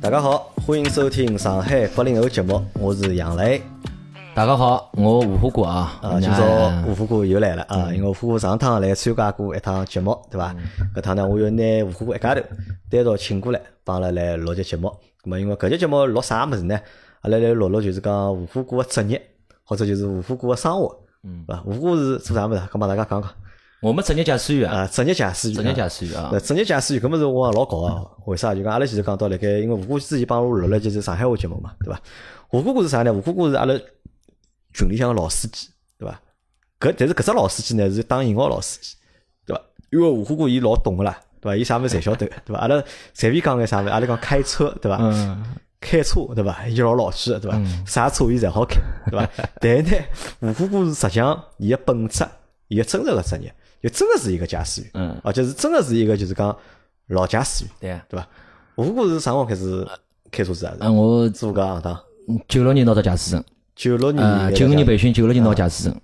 大家好，欢迎收听上海八零后节目，我是杨磊。大家好，我吴虎哥啊，啊，今朝吴虎哥又来了啊，因为吴虎哥上趟来参加过一趟节目，对伐？搿趟呢，我又拿吴虎哥一家头单独请过来，帮阿拉来录节节目。咁么，因为搿节节目录啥物事呢？阿拉来录录就是讲吴虎哥个职业，或者就是吴虎哥个生活，嗯，对伐？吴虎哥是做啥物事？咁帮大家讲讲。我们职业驾驶员啊，职业驾驶员，职业驾驶员啊，职业驾驶员搿么是我老搞啊？为啥？就讲阿拉前头讲到辣盖，因为吴哥之前帮我录了就是上海话节目嘛，对伐？吴哥哥是啥呢？吴哥哥是阿拉群里向个老司机，对伐？搿但是搿只老司机呢是当引号老司机，对伐？因为吴哥哥伊老懂个啦，对伐？伊啥物事侪晓得，对伐？阿拉随便讲个啥物事，阿拉讲开车，对伐？嗯，开车，对伐？伊老老气个，对伐？啥车伊侪好开，对伐？但是呢，吴哥哥是实际上伊个本质，伊个真实个职业。就真的是一个驾驶员，嗯，而且是真的是一个就是讲老驾驶员，对对吧？吴哥是啥辰光开始开车子啊？嗯，我做个行当，九六年拿到驾驶证，九六年，九五年培训，九六年拿驾驶证。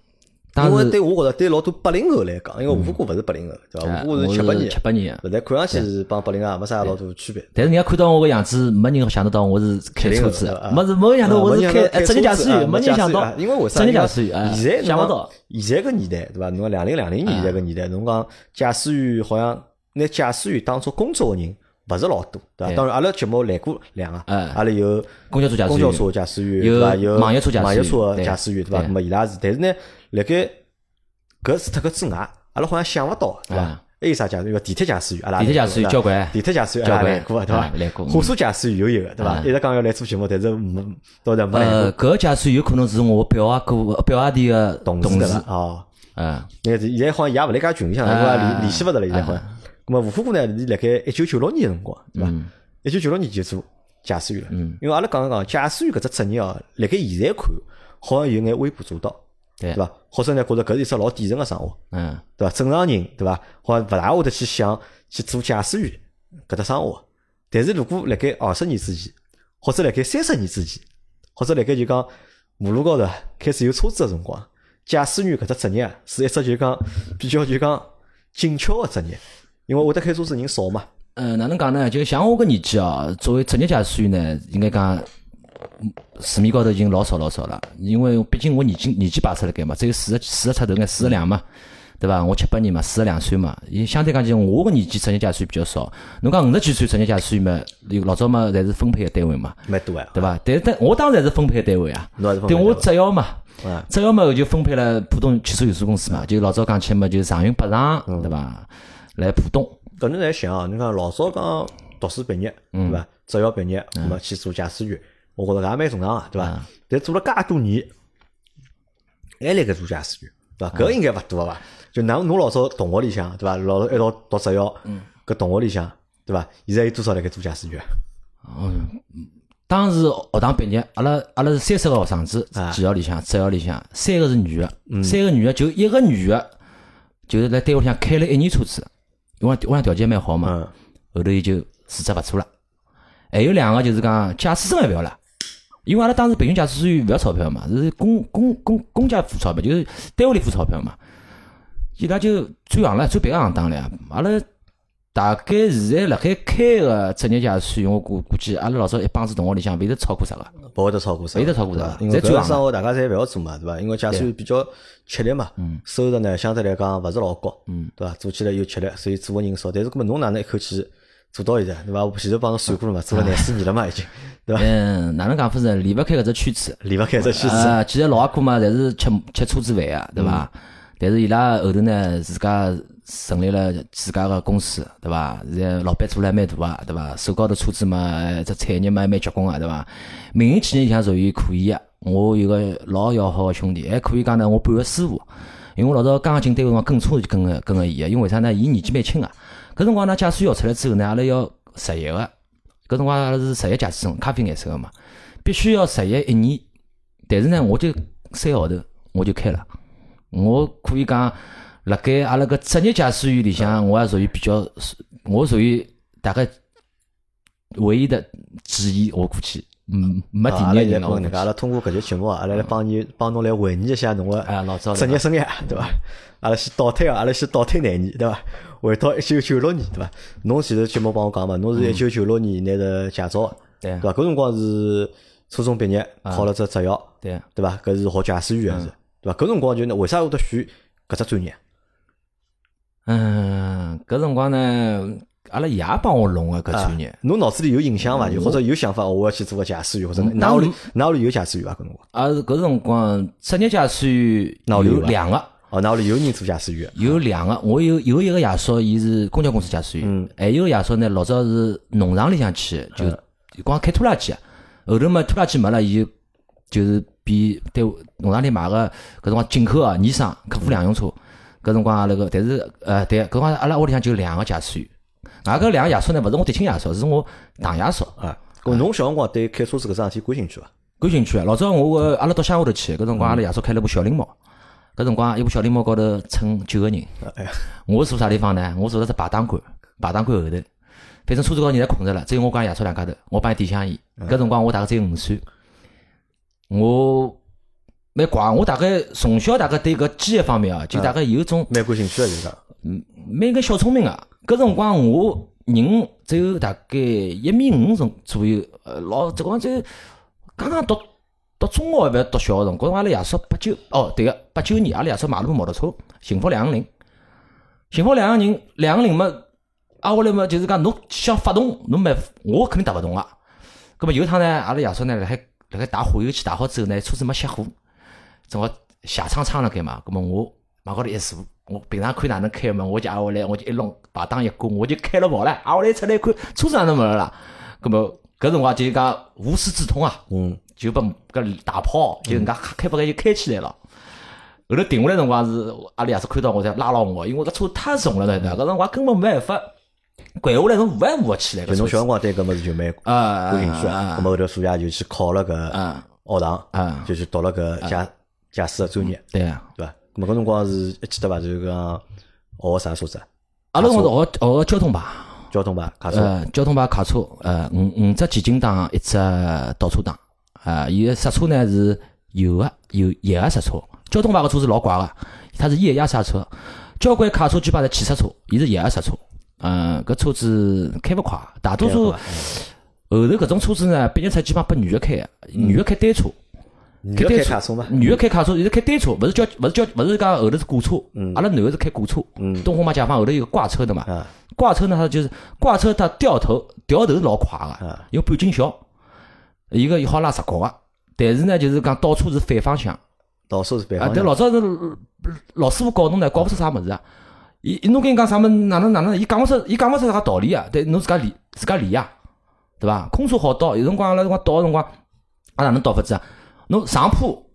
因为对我觉着对老多八零后来讲，因为吴哥哥勿是八零后，对伐？吴哥是七八年，七八年，现在看上去是帮八零后没啥老多区别。但是人家看到我个样子，没人想得到我是开车子，没是没人想到我是开职业驾驶员，没人想到，因为为啥？职业驾驶员，现在想不到，现在个年代，对伐？侬两零两零年现在个年代，侬讲驾驶员好像拿驾驶员当做工作个人。勿是老多，对伐？当然，阿拉节目来过两个，阿拉有公交车驾驶员，公交车驾驶员，对伐？有网约车驾驶员，驾驶员，对伐？那么伊拉是，但是呢，辣盖搿除脱搿之外，阿拉好像想勿到，对伐？还有啥驾驶员？地铁驾驶员，阿拉地铁驾驶员交关，地铁驾驶员来过，对伐？来过。火车驾驶员有一个，对伐？一直讲要来做节目，但是没，到现没来过。搿驾驶员有可能是我表阿哥、表阿弟个同事哦。嗯，那个现在好像也勿来介群里向，因为联联系勿着了，现在好像。咁么吴虎哥呢？是辣盖一九九六年个辰光，对伐？一九九六年就做驾驶员了。嗯。因为阿拉讲讲驾驶员搿只职业哦，辣盖现在看，好像有眼微不足道，对伐？或者呢，觉着搿是一只老底层个生活，嗯，对伐？正常人，对伐？好像勿大会得去想去做驾驶员搿只生活。但是如果辣盖二十年之前，或者辣盖三十年之前，或者辣盖就讲马路高头开始有车子个辰光，驾驶员搿只职业是一只就讲比较就讲紧俏个职业。因为会得开车子人少嘛。嗯，哪能讲呢？就像我搿年纪哦，作为职业驾驶员呢，应该讲市面高头已经老少老少了。因为毕竟我年纪年纪摆出来该嘛，只有四十四十出头眼，四十两嘛，对伐？我七八年嘛，四十两岁嘛，伊相对讲就我个年纪职业驾驶员比较少。侬讲五十几岁职业驾驶员嘛，有老早嘛，侪是分配个单位嘛，蛮多啊，对伐？但是但我当然是分配单位啊，对我只要嘛，只要嘛就分配了浦东汽车有限公司嘛，就老早讲起嘛，就长运北上，对伐？来浦东。搿侬在想哦，侬讲老早讲读书毕业，对伐？职校毕业，那么去做驾驶员，我觉着也蛮正常个，对伐？但做了介多年，还辣盖做驾驶员，对伐？搿应该勿多伐？就㑚侬老早同学里向，对伐？老早一道读职校，搿同学里向，对伐？现在有多少辣盖做驾驶员？嗯，当时学堂毕业，阿拉阿拉是三十个学生子，技校里向、职校里向，三个是女个，三个女个就一个女个，就是在单位里向开了一年车子。因为屋里条件蛮好嘛，后头伊就辞职勿做了。还有两个就是讲驾驶证也勿要了，因为阿拉当时培训驾驶员勿要钞票嘛，是公公公公家付钞票，就是单位里付钞票嘛。伊拉就转行了，转别个行当了。阿拉。大概现在辣海开个职业驾驶员，我估估计阿拉老早一帮子同学里向，勿会得超过十个，勿会得超过十，勿会得超过十个。因为搿个生活大家侪勿要做嘛，对伐？因为驾驶员比较吃力嘛，收入呢相对来讲勿是老高，对伐？做起来又吃力，所以做个人少。但是搿么侬哪能一口气做到现在，对伐？我前头帮侬算过了嘛，做了廿四年了嘛，已经，对伐？嗯，哪能讲法子？离勿开搿只圈子，离勿开搿只圈子。啊，其实老阿哥嘛，侪是吃吃车子饭个，对伐？但是伊拉后头呢，自家。成立了自家个公司，对伐？现在老板做了蛮大啊，对伐？手高头车子嘛，只产业嘛蛮结棍啊，对伐？民营企业里向属于可以个。我有个老要好个兄弟，还可以讲呢，我半个师傅。因为我老早刚刚进单位辰光跟车就跟个跟个伊个，因为为啥呢？伊年纪蛮轻个。搿辰光呢，驾驶员出来之后呢，阿拉要实习个。搿辰光阿拉是实习驾驶证，咖啡颜色个嘛，必须要实习一年。但是呢，我就三个号头我就开了，我可以讲。辣盖阿拉个职业驾驶员里向，我也属于比较，我属于大概唯一的之一，我估计，嗯，没第二人。阿拉阿拉通过搿节节目，阿拉来帮你帮侬来回忆一下侬个职业生涯，对伐？阿拉先倒退啊，阿拉先倒退廿年，对伐？回到一九九六年，对伐？侬前头节目帮我讲嘛，侬是一九九六年拿着驾照，对对伐？搿辰光是初中毕业，考了只执校，对对伐？搿是学驾驶员对伐？搿辰光就为啥会得选搿只专业？嗯，搿辰光呢，阿拉爷帮我弄个搿专业。侬脑子里有印象伐？就或者有想法，我要去做个驾驶员，或者哪屋里哪屋里有驾驶员伐？搿辰光？啊，搿辰光职业驾驶员有两个。哦，哪屋里有人做驾驶员？有两个，我有有一个爷叔，伊是公交公司驾驶员，还有个爷叔呢，老早是农场里向去，就光开拖拉机。后头嘛，拖拉机没了，伊就就是比对农场里买个搿辰光进口个尼桑客户两用车。搿辰光阿拉个，但是呃，对，搿辰光阿拉屋里向就两个驾驶员。外搿两个爷叔呢，勿是我嫡亲爷叔，是我堂爷叔啊。搿侬小辰光对开车子搿桩事体感兴趣伐？感兴趣啊！老早我个阿拉到乡下头去，搿辰光阿拉爷叔开了部小灵猫。搿辰光一部小灵猫高头乘九个人，我坐啥地方呢？我坐辣只排档杆，排档杆后头。反正车子高头人侪困着了，只有我讲爷叔两家头，我帮伊点香烟。搿辰光我大概只有五岁，我蛮怪，我大概从小大概对搿机械方面啊，就大概有种蛮感兴趣个，就是讲，嗯，蛮个小聪明个。搿辰光我人只有大概一米五左左右，呃，老这光就刚刚读。读中学勿要读小学辰光，阿拉爷叔八九哦，对个，八九年阿拉爷叔买了部摩托车，幸福两个零，幸福两个人，两个零嘛，挨下来嘛，就是讲侬想发动，侬没，我肯定打勿动个。葛末有一趟呢，阿拉爷叔呢辣海辣海打火油器，打好之后呢，车子没熄火，正好下窗窗辣盖嘛，葛末我往高头一坐，我平常看哪能开门，我就挨下来，我就一弄排档一关，我就开了跑了，挨下来出来一看，车子哪能没了啦？葛末搿辰光就讲无师自通啊，嗯。就把搿大炮就人家开不开就开起来了。后头停下来辰光是阿拉爷是看到我才拉牢我，因为搿车太重了，对伐？搿辰光根本没办法拐下来，侬扶也扶勿起来。侬小辰光对搿物事就蛮感兴趣啊。搿么后头暑假就去考了个学堂，就去读了个驾驾驶个专业，对啊，对伐？搿么搿辰光是一记得伐？就是讲学个啥车子？阿拉辰光是学学交通牌，交通牌卡车，呃，交通牌卡车，呃，五五只前进档，一只倒车档。啊，伊个刹车呢是油个，油液压刹车。交通牌个车子老怪个，它是液压刹车。交关卡车基本上是气刹车，伊是液压刹车。嗯，搿车子开勿快，大多数后头搿种车子呢，毕业出基本上拨女个开，女个开单车。开卡车嘛？女个开卡车，现在开单车，勿是叫勿是叫勿是讲后头是挂车。阿拉男个是开挂车。东风嘛，解放后头有个挂车的嘛。挂车呢，它就是挂车，它掉头掉头老快个，有半径小。一个好拉直角个，但是呢，就是讲倒车是反方向，倒车是反方向。但老早是老师傅教侬呢，教勿出啥物事啊。伊侬跟伊讲啥物事，哪能哪能，伊讲勿出，伊讲勿出啥道理啊。但侬自家练，自家练呀，对伐？空车好倒，有辰光阿拉辰光倒个辰光，阿哪能倒法子啊？侬上坡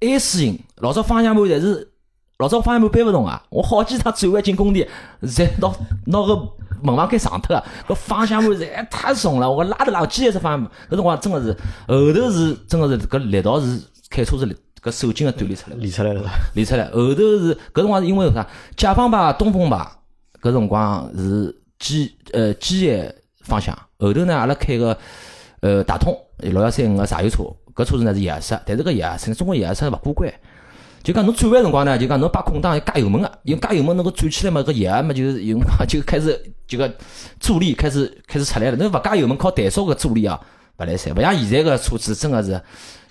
S 型，老早方向盘侪是，老早方向盘搬勿动啊。我好几趟转弯进工地，侪拿拿个。门房盖上脱啊！搿方向盘侪太重了，我拉都拉勿起。来只方向盘，搿辰光真个是后头是真个是搿力道是开车子搿手劲个锻炼出来，练出来了，练出来。后头是搿辰光是因为啥？解放牌、东风牌，搿辰光是机呃机械方向。后头呢，阿拉开个呃大通六幺三五个柴油车，搿车子呢是液压式，但是搿液压式，中国液压式勿过关。就讲侬转弯辰光呢，就讲侬把空档要加油门个，因为加油门能够转起来嘛，搿液压嘛就是用 就开始就个助力开始开始出来了。侬勿加油门靠怠速个助力啊，勿来三。勿像现在个车子真个是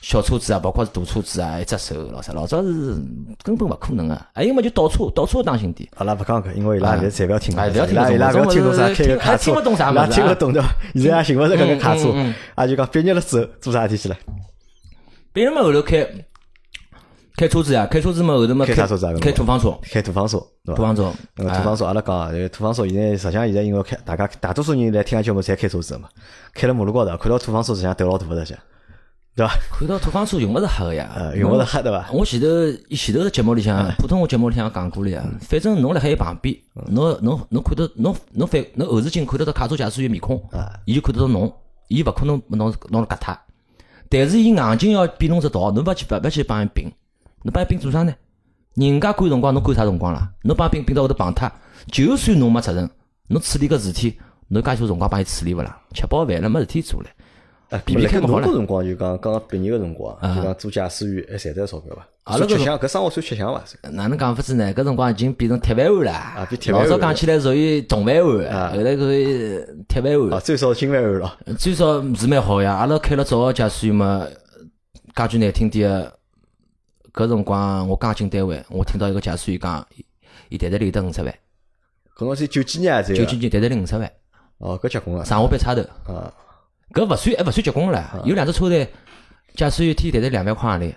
小车子啊，包括是大车子啊，一只手老啥，老早是根本勿可能个。还有么就倒车，倒车当心点。阿拉勿讲搿，因为伊拉现在侪勿要听，伊拉伊拉勿要听侬啥开个卡车，伊拉听勿懂的，现在也寻勿着搿个卡车。啊，就讲毕业了之后做啥事体去了？毕业嘛后头开。开车子呀，开车子嘛，后头嘛，开啥车子啊？开土方车，开土方车，土方车，土方车，阿拉讲，土方车现在实际上现在因为开，大家大多数人来听节目侪开车子嘛，开了马路高头，看到土方车实际上头老大的些，对伐？看到土方车用勿着黑个呀，用勿着黑对伐？我前头前头个节目里向，普通话节目里向讲过了呀，反正侬辣海伊旁边，侬侬侬看到侬侬反侬后视镜看得到卡车驾驶员面孔，伊就看得到侬，伊勿可能把侬侬搿脱，但是伊硬劲要比侬只道，侬勿去勿勿去帮伊并。侬帮伊拼做啥呢？人家赶辰光，侬赶啥辰光啦？侬帮伊拼拼到后头碰脱，就算侬没责任，侬处理个事体，侬介许多辰光帮伊处理勿啦？吃饱饭了没事体做唻。哎，比比看侬辰光就讲刚刚毕业个辰光，就讲做驾驶员还赚得钞票伐？阿拉搿吃香，搿生活算吃香伐？哪能讲法子呢？搿辰光已经变成铁饭碗了。啊变铁饭碗老早讲起来属于铜饭碗，后来属于铁饭啊，碗。最少金饭碗了。最少是蛮好呀。阿拉开了早个驾驶员嘛，讲句难听点个，搿辰光我刚进单位，我听到一个驾驶员讲，伊伊袋袋里有得五十万，搿辰光是九几年啊？这九几年袋袋里五十万，哦，搿结棍啊！上下班差头。啊，搿勿算还勿算结棍了，有两只车队，驾驶员天袋袋两万块行钿。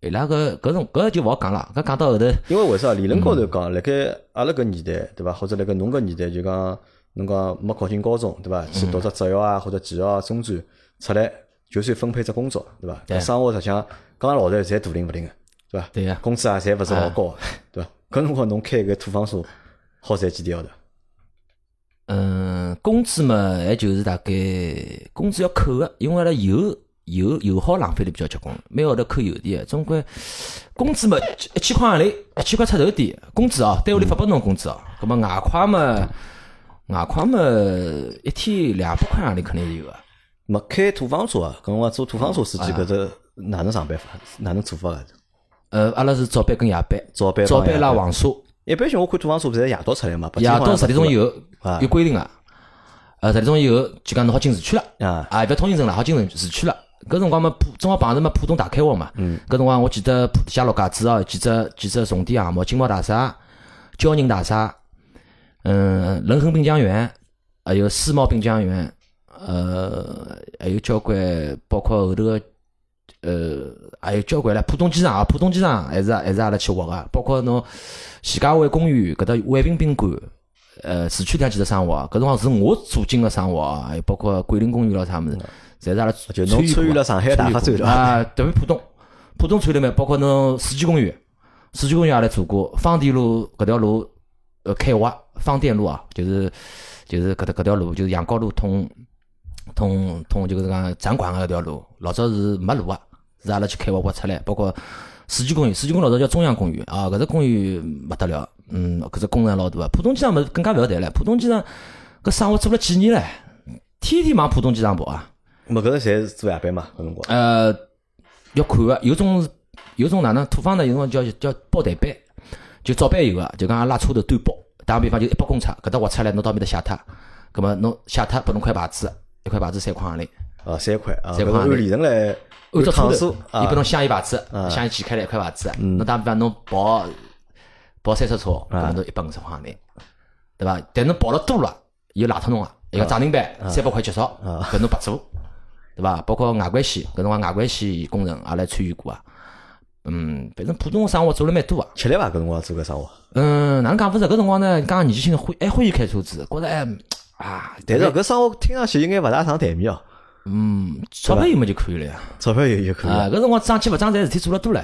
伊拉搿搿种搿就勿好讲了，搿讲到后头，因为为啥？理论高头讲，辣盖阿拉搿年代，对伐？或者辣盖侬搿年代，就讲侬讲没考进高中，对伐？去读只职校啊，或者技校啊、中专出来，就算分配只工作，对伐？对搿生活实际上刚刚老头侪大灵勿灵个，对伐？对呀工资啊，侪勿是老高，对伐？搿辰光侬开个土方车，好赚几钿号头？嗯，工资嘛，还就是大概工资要扣个，因为阿拉油油油耗浪费的比较结棍，每个号头扣油钿个，总归 工资嘛 一千块行钿，一千块出头点，工资哦，单位里发拨侬工资哦，葛么外快嘛，外快嘛，一天两百块行钿肯定有个。没开土方车啊，搿辰光做土方车司机搿只哪能上班法？哪能做法个？呃，阿拉是早班跟夜班，早班早班拉黄沙，一般性我看土方车勿是夜到出来嘛？夜到十点钟以后有规定个，呃，十点钟以后就讲侬好进市区了。啊，啊，勿要通行证了，好进市区了。搿辰光嘛，浦正好碰着嘛浦东大开发嘛。嗯。搿辰光我记得浦下陆家嘴哦，几只几只重点项目，金茂大厦、交宁大厦，嗯，仁恒滨江园，还有世贸滨江园，呃，还有交关，包括后头个，呃，还有交关了。浦东机场啊，浦东机场还是还是阿拉去挖个，包括侬徐家汇公园搿搭万平宾馆。呃，市区里向几只生活，搿辰光是我做进个生活啊，还有包括桂林公园咯啥物事，侪是阿拉就侬参与了上海大发展？啊，特别浦东，浦东参与了没？包括侬世纪公园，世纪公园也来做过，芳田路搿条路呃开挖，芳甸路啊，就是就是搿搭搿条路，就是杨高路通通通就是讲展馆个搿条路，老早是没路啊，是阿拉去开挖挖出来，包括世纪公园，世纪公园老早叫中央公园啊，搿只公园勿得了，嗯，搿只工程老大个。浦东机场么更加勿要谈了，浦东机场搿生活做了几年唻，天天往浦东机场跑啊。没搿个侪是做夜班嘛，搿辰光。呃，要看个，有种有种哪能土方呢？有种叫叫包台班，就早班有个，就讲拉车头短包。打个比方，就一百公尺，搿搭挖出来，侬到面搭写脱，葛末侬写脱拨侬块牌子，一块牌子三块行钿，啊，三块啊，三块按里程来按照趟数伊拨侬镶一牌子，镶伊剪开来一块牌子，侬打比方侬跑跑三十车，搿么侬一百五十块行钿，对伐？但侬跑了多了，伊就赖脱侬啊，一个涨停板三百块结束，搿侬白做。对伐？包括外环线，搿辰光外环线工程也来参与过啊。嗯，反正普通生活做了蛮多啊。吃力伐？搿辰光做搿生活，嗯，哪能讲勿是？搿辰光呢，刚刚年纪轻欢还欢喜开车子，觉着哎啊，但是搿生活听上去应该勿大上台面哦，嗯，钞票有么就可以了呀。钞票有就可以啊，了。搿辰光涨起勿涨财事体做了多了。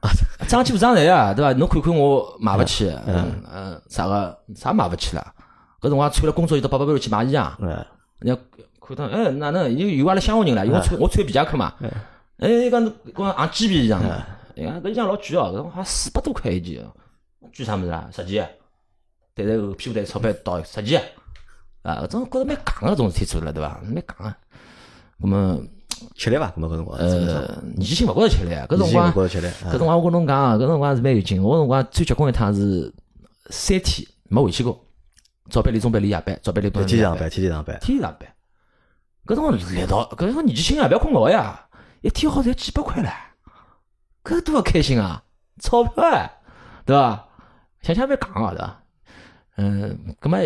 涨起勿涨财啊，对伐？侬看看我买勿起，嗯嗯，啥个啥买勿起了？搿辰光穿了工作衣到八百块去买衣裳，嗯，人家看到，哎，哪能有有阿拉乡下人啦？因为我穿我穿皮夹克嘛，哎，伊讲侬讲行鸡皮衣裳嘛，哎呀，搿衣裳老贵哦，搿好像四百多块一件哦，贵啥物事啊？十件，对对后屁股带钞票到十件，啊，搿种觉着蛮戆个种事体做了，对伐？蛮戆个。咁么，吃力伐？搿么搿辰光呃，年纪轻勿觉着吃力啊，搿辰光勿觉着吃力。搿辰光我跟侬讲啊，搿辰光是蛮有劲。我辰光最结棍一趟是三天没回去过，早班里、中班里、夜班，早班里、中班里天天上班，天天上班，天天上班。搿辰光力道，搿辰光年纪轻啊，勿要困觉呀，一天好赚几百块唻，搿多开心啊，钞票哎，对伐？想想蛮戆啊，对伐？嗯，葛末，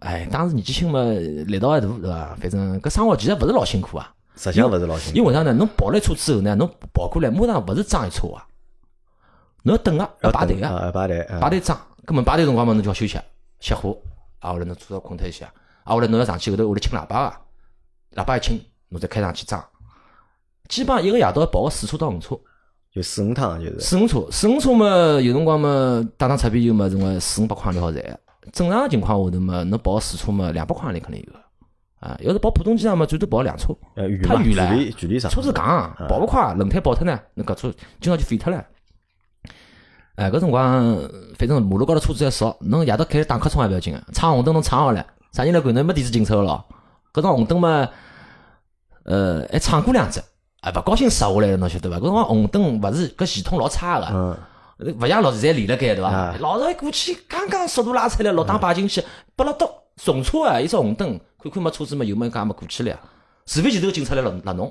哎，当时年纪轻嘛，力道还大，对伐？反正搿生活其实勿是老辛苦啊，实际上勿是老辛苦。因为为啥呢？侬跑了一车之后呢，侬跑过来马上勿是装一车啊，侬要等啊，要排队啊。啊，排队，啊排队装，根本排队辰光嘛，侬就要休息歇火，啊，后来侬车要困脱一下，啊，后来侬要上去后头，后头清喇叭个，喇叭一清，侬再开上去装。基本上一个夜到要跑个四车到五车，就四五趟就是。四五车，四五车嘛，有辰光嘛，打打擦边球嘛，总归四五百块钿好赚。正常情况下头嘛，侬跑四车嘛，两百块钿肯定有个。啊，要是跑浦东机场嘛，最多跑两车，呃，远嘛，距离距离长。车子戆，跑勿快，轮胎爆脱呢，那搿车今朝就废脱了。哎，搿辰光反正马路高头车子还少，侬夜到开打瞌冲也勿要紧个，闯红灯侬闯好了，啥人来管侬没电子警车个咯？搿种红灯嘛，呃，还闯过两只，啊，勿高兴刹下来了，侬晓得伐？搿辰光红灯勿是搿系统老差个，嗯，勿像老是侪连辣盖对伐啊？老早一过去，刚刚速度拉出来，老打摆进去，拨了到重车啊，一只红灯，看看没车子没，油门加没过去了呀。除非前头警察来勒勒侬，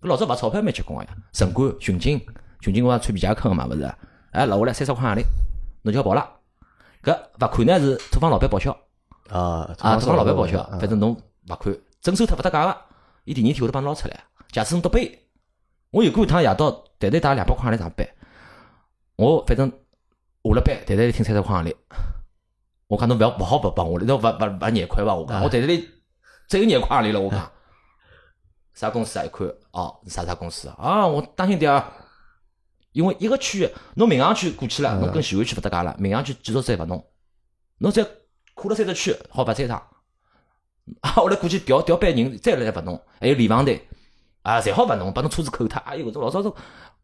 搿老早罚钞票蛮结棍个呀，城管、巡警，巡警我穿皮夹克个嘛，勿是？哎，留下来三十块洋钿，侬就要跑了。搿罚款呢是土方老板报销。啊，啊，土方老板报销，啊反正侬罚款征收脱勿搭界个，伊第二天会得帮侬捞出来。假使侬倒背，我有过一趟夜到，袋袋带两百块洋钿上班，我反正下了班，袋袋里听三十块行钿，我讲侬勿要勿好勿帮我了，侬勿勿勿廿块伐？我讲我袋袋里只有廿块行钿了，我讲啥公司啊？一看哦，啥啥公司啊？啊，我当心点啊！因为一个区，侬民航区过去了，侬跟徐汇区勿搭界了，民航区继续再勿弄，侬再跨了三只区，好罚三趟。啊，后来过去调调班人，再来罚侬，还有联防队，啊，侪好罚侬，把侬车子扣脱。哎哟，搿种老早种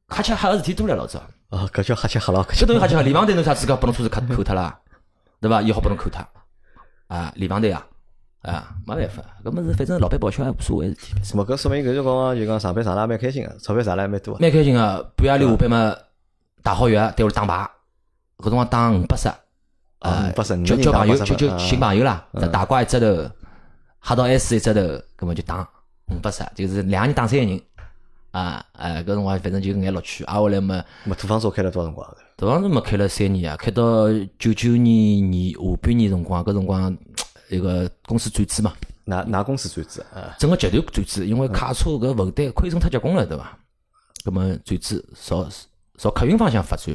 瞎吃瞎个事体多了，老早。啊，搿叫瞎吃瞎捞，搿搿等于瞎吃瞎，联防队侬啥资格把侬车子扣扣脱啦？对伐？伊好把侬扣脱。啊，联防队啊，啊，没办法，搿么是反正老板报销也无所谓事体。么搿说明搿辰光就讲上班上了也蛮开心个，钞票赚了也蛮多个。蛮开心个，半夜里下班嘛，打好药，对屋里打牌，搿辰光打五百十，啊，580交交朋友，就就啊寻朋友啦，大瓜一只头，黑道 S 一只头，搿么就打五百十，就是两个人打三个人，啊，哎，搿辰光反正就搿眼乐趣，挨下来嘛，么土方车开了多少辰光？搿当时没开了三年啊，开到九九年年下半年辰光，搿辰光一个公司转资嘛，哪哪公司转资啊？整个集团转资，因为卡车搿负担亏损太结棍了，对伐？葛么转资朝朝客运方向发展，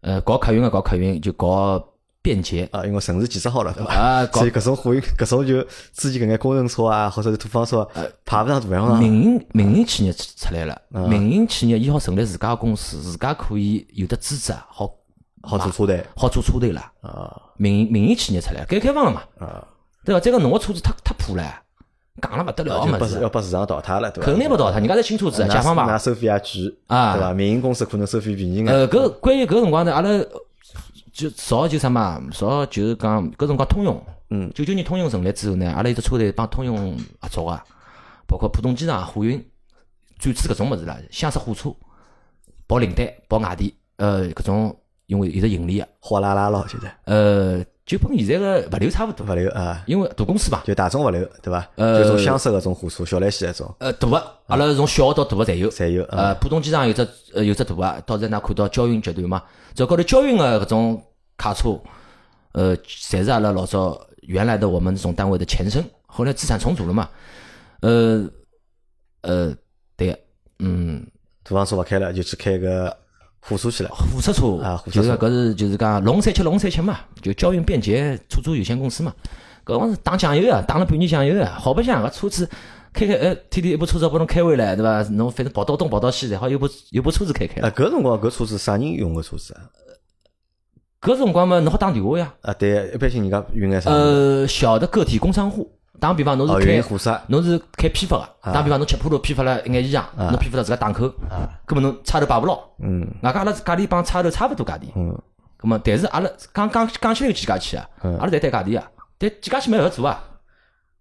呃，搞客运个搞客运，就搞便捷啊，因为城市建设好了，对伐？所以搿种货运，搿种就之前搿眼工程车啊，或者是土方车，排勿上大洋上。民营民营企业出出来了，啊民营企业伊好成立自家个公司，自家可以有的资质啊，好好做车队好做车队了。啊民营民营企业出来，改革开放了嘛，啊，对伐？再讲侬个车子太太破了，讲了勿得了就把个物事要，把市场淘汰了，对伐？肯定勿淘汰，人家是新车子，拿解放牌拿。收费也贵啊对伐？民营公司可能收费便宜眼。呃，搿关于搿辰光呢，阿拉就造就啥嘛，造就是讲搿辰光通用，嗯，九九年通用成立之后呢，阿拉有只车队帮通用合作啊，包括浦东机场、货运转资搿种物事啦，厢式货车、跑领带、跑外地，呃，搿种因为有得盈利个，货拉拉咯，现在呃，就跟现在个物流差勿多，物流啊，因为大公司嘛，就大众物流对伐？呃就种厢式搿种货车，小来西搿种。呃，大个，阿拉从小到大个侪有，侪有啊。呃，浦东机场有只呃有只大个，到时㑚看到交运集团嘛，这高头交运个搿种卡车，呃，侪是阿拉老早原来的我们这种单位的前身，后来资产重组了嘛，呃呃，对，嗯，土方车勿开了，就去开个货车去了。火车车啊就是搿是就是讲龙三七龙三七嘛，就交运便捷出租有限公司嘛，搿光是打酱油啊，打了半年酱油啊，好白相搿车子。开开，呃，天天一部车子拨侬开回来，对伐？侬反正跑到东跑到西，然后有部有部车子开开了啊，。搿辰光搿车子啥人用个车子啊？搿辰光嘛，侬好打电话呀。啊，对，一般性人家运眼啥？呃，小的个体工商户，打比方侬哦，是开，运货色侬是开批发个，打比方侬七浦路批发了一眼衣裳，侬批发到自家档口，葛末侬差头摆勿牢，嗯。外加阿拉价钿帮差头差勿多价钿，嗯。葛末但是阿拉讲讲讲起来有几家去啊，阿拉侪谈价钿啊，但几家去没办法做啊，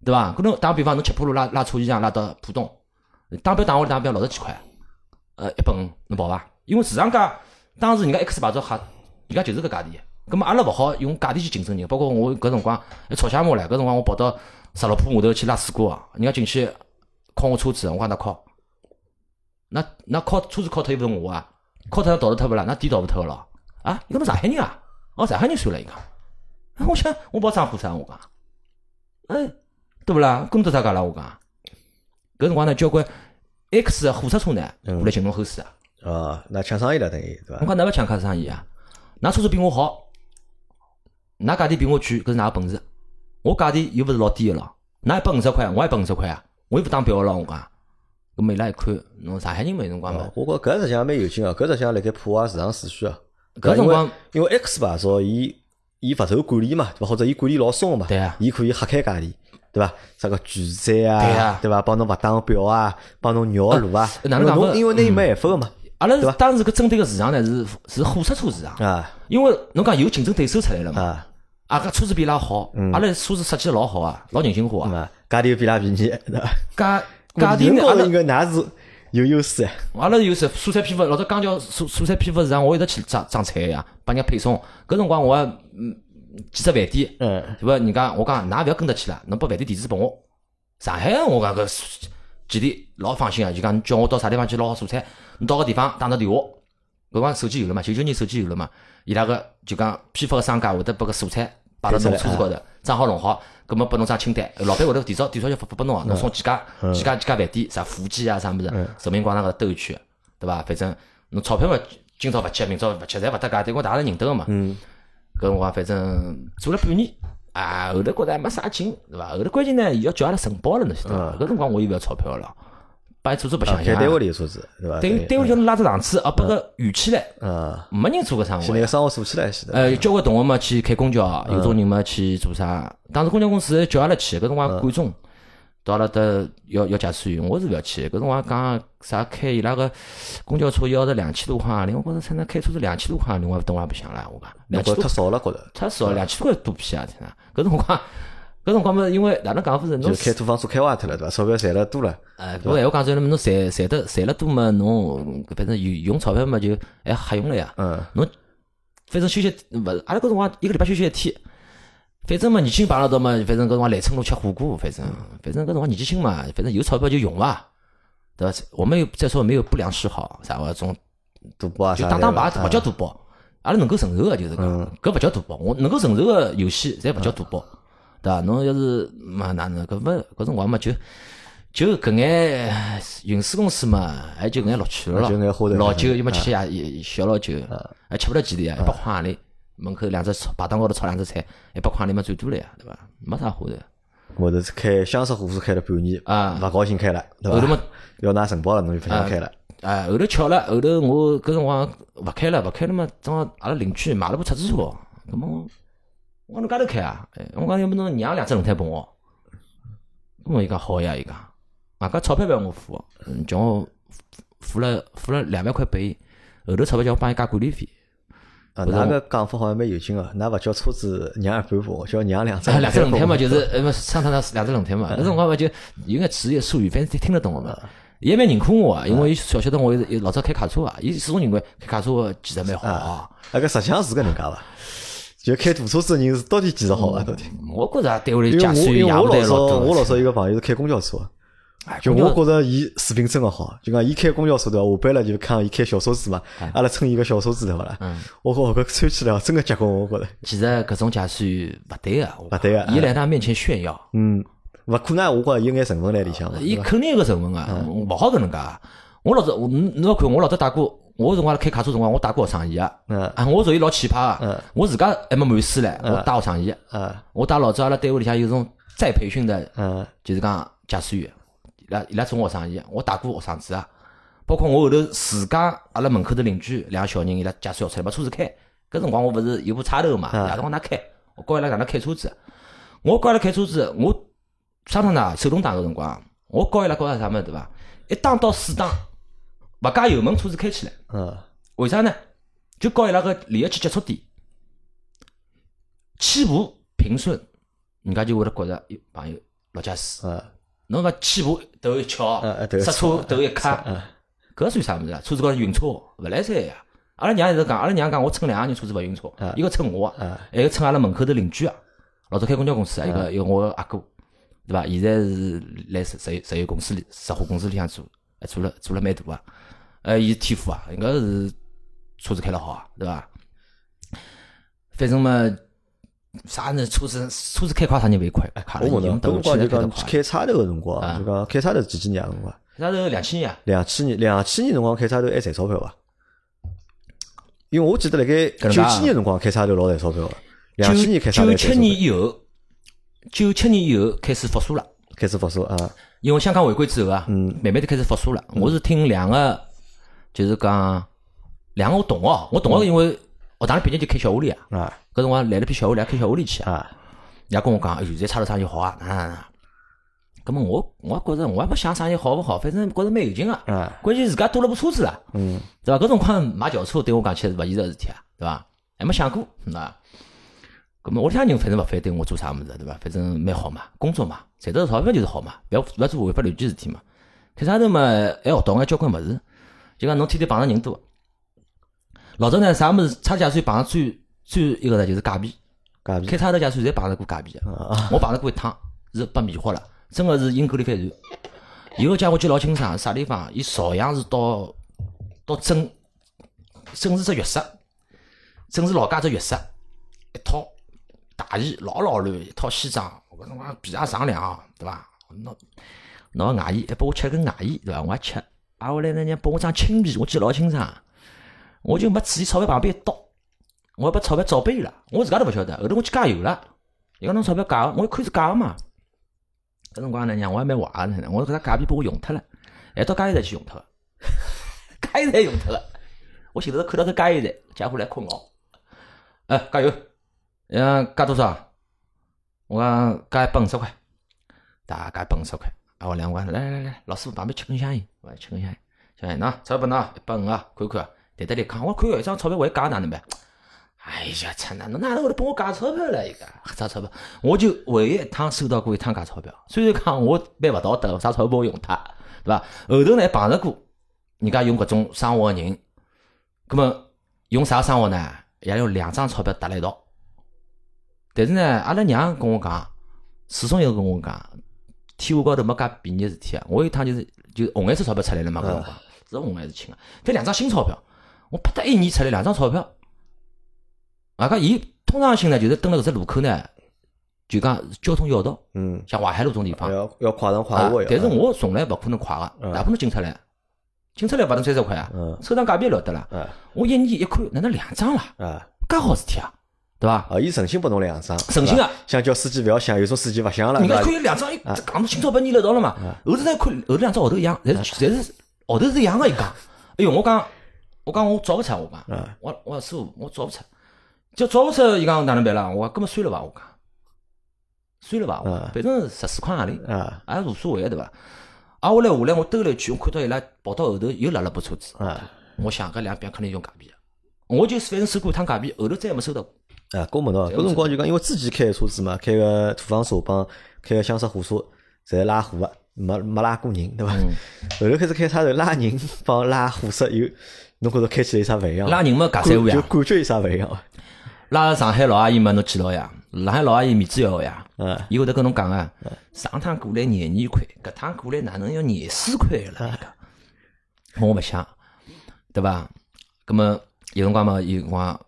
对伐？搿侬打比方侬七浦路拉拉车衣裳拉到浦东，打表打下来打表六十几块，呃，一百五侬跑伐？因为市场价当时人家 X 牌照吓，人家就是搿价钿。咁么阿拉勿好用价钿去竞争人，包括我搿辰光还吵相骂唻。搿辰光我跑到十六铺码头去拉水果啊，人家进去敲我车子，我讲哪敲？那那敲车子敲脱又勿是我啊，敲脱倒脱勿啦？那店倒勿脱个咯？啊，伊讲侬上海人啊？哦，上海人算了，伊讲。哎我想我跑装货车，我讲。哎，对勿啦？工作啥讲啦？我讲。搿辰光呢，交关 X 的货车车呢，过来寻侬后事啊。哦，那抢生意了等于对伐？我讲㑚勿抢卡生意啊？㑚车子比我好，㑚价钿比我贵，搿是㑚本事。我价钿又勿是老低个咯，㑚一百五十块，我一百五十块啊，我又勿打表个咯，我讲。搿么伊拉一看，侬上海人嘛，有辰光嘛哦，我觉搿实际上蛮有劲个，搿实际上辣盖破坏市场秩序啊。搿辰光因为 X 牌照伊伊勿受管理嘛，对伐？或者伊管理老松个嘛，对啊。伊可以瞎开价钿，对伐？啥个拒载对啊。啊，对伐？帮侬勿打表啊，帮侬绕路啊，呃哪能讲因为拿伊没办法个嘛，阿拉对伐当时搿针对个市场呢是是货车车市场，啊。因为侬讲有竞争对手出来了嘛，啊，阿拉车子比伊拉好，阿拉车子设计得老好啊，老人性化啊，嘛价钿又比伊拉便宜？价 价钿呢？阿拉应该哪是有优势哎？阿拉优势，蔬菜批发，老早刚叫蔬蔬菜批发市场，我一直去装装菜呀，帮人家配送。搿辰光我嗯几只饭店，嗯，对伐？人家我讲，㑚勿要跟得去了，侬把饭店地址拨我。上海我讲搿基地老放心啊，就讲叫我到啥地方去捞好蔬菜，你到个地方打个电话，搿光手机有了嘛？九九年手机有了嘛？伊拉个就讲批发个商家会得把个蔬菜摆到侬车子高头，装好弄好，葛末拨侬张清单，老板会得提早提早就发发拨侬啊，侬送几家几家几家饭店，啥福记啊啥物事，人民广场搿兜一圈，对伐？反正侬钞票嘛，今朝勿吃，明朝勿吃，侪勿搭界，对我大家认得个嘛。搿辰光反正做了半年，啊，后头觉着还没啥劲，对伐？后头关键呢，伊要叫阿拉承包了，侬晓得伐？搿辰光我又勿要钞票了。把车子不想想，开单位里车子，对伐？单单位叫侬拉只场次，啊，把个预起来，嗯，没人做个生活。现在生活做起来是的。呃，交关同学嘛去开公交，有种人嘛去做啥？当时公交公司叫阿拉去，搿辰光管中，到了得要要驾驶员，我是勿要去。搿辰光讲啥开伊拉个公交车要是两千多块钿，我觉着才能开车子两千多块钿，我等我不想了，我讲两千多太少了，觉着太少，两千多块多屁啊！天呐，搿辰光。搿辰光嘛，因为哪能讲法是，侬开土方车开坏脱了，对伐？钞票赚了多了。哎，我闲话讲出来侬赚赚得赚了多嘛，侬反正用用钞票嘛，就还瞎用了呀。嗯。侬反正休息勿是，阿拉搿辰光一个礼拜休息一天。反正嘛，年轻碰了到嘛，反正搿辰光来春路吃火锅，反正反正搿辰光年纪轻嘛，反正有钞票就用伐，对伐？我们又再说没有不良嗜好，啥话种赌博啊，就打打牌勿叫赌博，阿拉能够承受个就是讲，搿勿叫赌博，我能够承受个游戏侪勿叫赌博。对伐？侬要是嘛哪能搿勿搿辰光嘛就就搿眼运输公司嘛，还就搿眼乐趣了咯。老酒要么吃吃夜小老酒，还吃勿了几钿啊？一百块钿，门口两只排档高头炒两只菜，一百块钿嘛最多了呀，对伐？没啥花头。我头是开厢式火车开了半年啊，勿高兴开了，对伐？后头嘛要拿承包了，侬就勿想开了。哎，后头巧了，后头我搿辰光勿开了，勿开了嘛，正好阿拉邻居买了部出租车，搿么。我侬家头开啊？哎，我讲要不侬让两只轮胎拨我？我伊讲好呀，伊讲，啊，搿钞票勿要我付，叫我付了付了两万块拨伊，后头钞票叫我帮伊加管理费。啊，那个讲法好像蛮有劲个，㑚勿叫车子让一半拨我，叫让两只。两只轮胎嘛，就是呃，上趟那两只轮胎嘛，那辰光嘛就有眼职业术语，反正听得懂个嘛。伊也蛮认可我啊，因为伊晓得我老早开卡车啊，伊始终认为开卡车技术蛮好啊。那个实际上是搿能介伐？就开大车子的人是到底技术好啊？到底？我觉着单位里驾驶员我老早我老早一个朋友是开公交车，就我觉着伊水平真个好。就讲伊开公交车对伐？下班了就看伊开小车子嘛，阿拉称伊个小车子对伐啦？我靠，搿穿起来真个结棍，我觉着。其实搿种驾驶员勿对个，勿对个，伊来他面前炫耀。嗯，勿可能，我觉着有眼成分在里向。伊肯定有个成分啊，勿好搿能介。我老早，侬侬看我老早带过。我辰光开卡车辰光，我带过学生仪个，啊，我属于老奇葩个，我自家还没满师唻，我带学生仪，我带老早阿拉单位里向有种再培训的，就是讲驾驶员，伊拉伊拉做学生仪，我带过学生子啊，包括我后头自家阿拉门口头邻居两个小人，伊拉驾驶校出来把车子开，搿辰光我勿是有部叉头嘛，夜到往哪开，我教伊拉哪能开车子，我教伊拉开车子，我上趟呢手动挡个辰光，我教伊拉教啥物事对伐？一档到四档。勿加油门，车子开起来。嗯。为啥呢？就教伊拉个离合器接触点，起步平顺，人家就会得觉着，哟，朋友老驾驶。嗯。侬个起步头一翘，刹车头一卡，搿算啥物事啊？车子高头晕车，勿来塞呀！阿拉娘一直讲，阿拉娘讲，我乘两个人车子勿晕车，一个乘我，还有乘阿拉门口头邻居啊。老早开公交公司啊，一个有我阿哥，对伐？现在是来石石石油公司里、石化公司里向做，还做了做了蛮大啊。呃，伊天赋啊，应该是车子开得好啊，对伐？反正嘛，啥人？车子车子开快，啥人勿会快？我问侬，搿辰光就讲开叉头个辰光，就讲开叉头几几年个辰光？开叉头两千年。两千年，两千年辰光开叉头还赚钞票伐？因为我记得辣盖九七年辰光开叉头老赚钞票个。两千年开叉头。九七年以后，九七年以后开始复苏了。开始复苏啊！因为香港回归之后啊，嗯，慢慢的开始复苏了。我是听两个。就是讲两个我同学，我同学因为学堂里毕业就开小屋里啊，搿辰光来了批小屋里，开小屋里去啊，人家跟我讲，现在差头生意好啊，啊，搿么我我觉着我也不想生意好勿好，反正觉着蛮有劲啊，关键自家多了部车子啊，嗯，对伐？搿辰光买轿车对我讲起来是勿现实个事体啊，对伐？还没想过，对伐？搿么屋里向人反正勿反对我做啥物事，对伐？反正蛮好嘛，工作嘛，赚到钞票就是好嘛，勿要勿要做违法乱纪事体嘛。开差头嘛，还学到眼交关物事，就讲侬天天碰着人多。老早呢，啥物事差价税碰着最最一个呢，就是假币。假币开差头价税侪碰着过假币个，我碰着过一趟，是被迷惑了，真个是阴沟里翻船。有个家伙记老清爽，啥地方？伊朝阳是到到整整是只浴室，整是老家只浴室，一套大衣老老乱，一套西装，我辰光皮鞋上凉，对伐？拿拿个外衣，还拨我吃根外衣，对伐？我还吃，挨下来人家拨我张青皮，我记得老清爽，我就没注意钞票旁边一倒，我把钞票找背了，我自家都勿晓得，后头我去加油了，伊讲侬钞票假，我一看是假个嘛。搿辰光呢，娘我还蛮坏个呢，我搿只假币拨我用脱了，还到加油站去用脱个，加油站用脱了。我前头看到只加油站，家伙来困觉，哎，加油，嗯，加多少？我讲加一百五十块，大加一百五十块。啊，我两万，来来来，老师傅旁边吃根香烟，我吃根香烟，香烟喏，钞票喏，一百五啊，看看，袋袋里看，我看一张钞票，我还假哪能办？哎呀，操！那侬哪能会得帮我假钞票了？一个假钞票，我就唯一一趟收到过一趟假钞票。虽然讲我蛮勿道德，啥钞票拨我用它，对伐？后头呢碰着过人家用搿种生活个人，葛么用啥生活呢？也用两张钞票搭辣一道。但是呢，阿拉娘跟我讲，始终要跟我讲，天下高头没介便宜个事体啊！我有一趟就是就红颜色钞票出来了嘛，搿辰光是红还是青啊？反两张新钞票，我啪嗒一年出来两张钞票。啊，搿伊通常性呢，就是蹲辣搿只路口呢，就讲交通要道，嗯，像淮海路种地方，要要跨上跨啊过。但是我从来勿可能跨个，哪可能进出来？进出来勿能三十块啊，嗯收张假币了得啦。啊我一年一看，哪能两张啦？啊介好事体啊，对伐？哦！伊诚心拨侬两张，诚心啊想叫司机勿要想，有种司机勿想了，人家看有两张，哎，这讲新钞票捏了一道了嘛。后头再看，后头两张号头一样，侪是侪是号头是一样个。伊讲，哎哟，我讲，我讲我找勿出，我讲嗯，我我师傅，我找勿出，叫找勿出，伊讲哪能办啦？我讲，搿么算了伐？我讲，算了伐？我讲嗯反正十四块行钿，啊也无所谓个对伐？啊，后来下来我兜了一圈，我看到伊拉跑到后头又拉了部车子，啊我想搿两边肯定用假币个，我就反正收过一趟假币，后头再也没收到过。啊！跟我问到，搿辰光就讲，因为自己开个车子嘛，开个土方车帮开个厢式货车，侪拉货个，没没拉过人，对伐？嗯后头开始开差头拉人帮拉货色有，侬觉着开起来有啥勿一样？拉人嘛，假感三胡呀，就感觉有啥勿一样？拉上海老阿姨嘛，侬记牢呀，上海老阿姨面子要个呀。嗯伊会得跟侬讲啊，上趟过来廿二块，搿趟过来哪能要廿四块了？讲，我勿想，对伐？葛么有辰光嘛，有辰光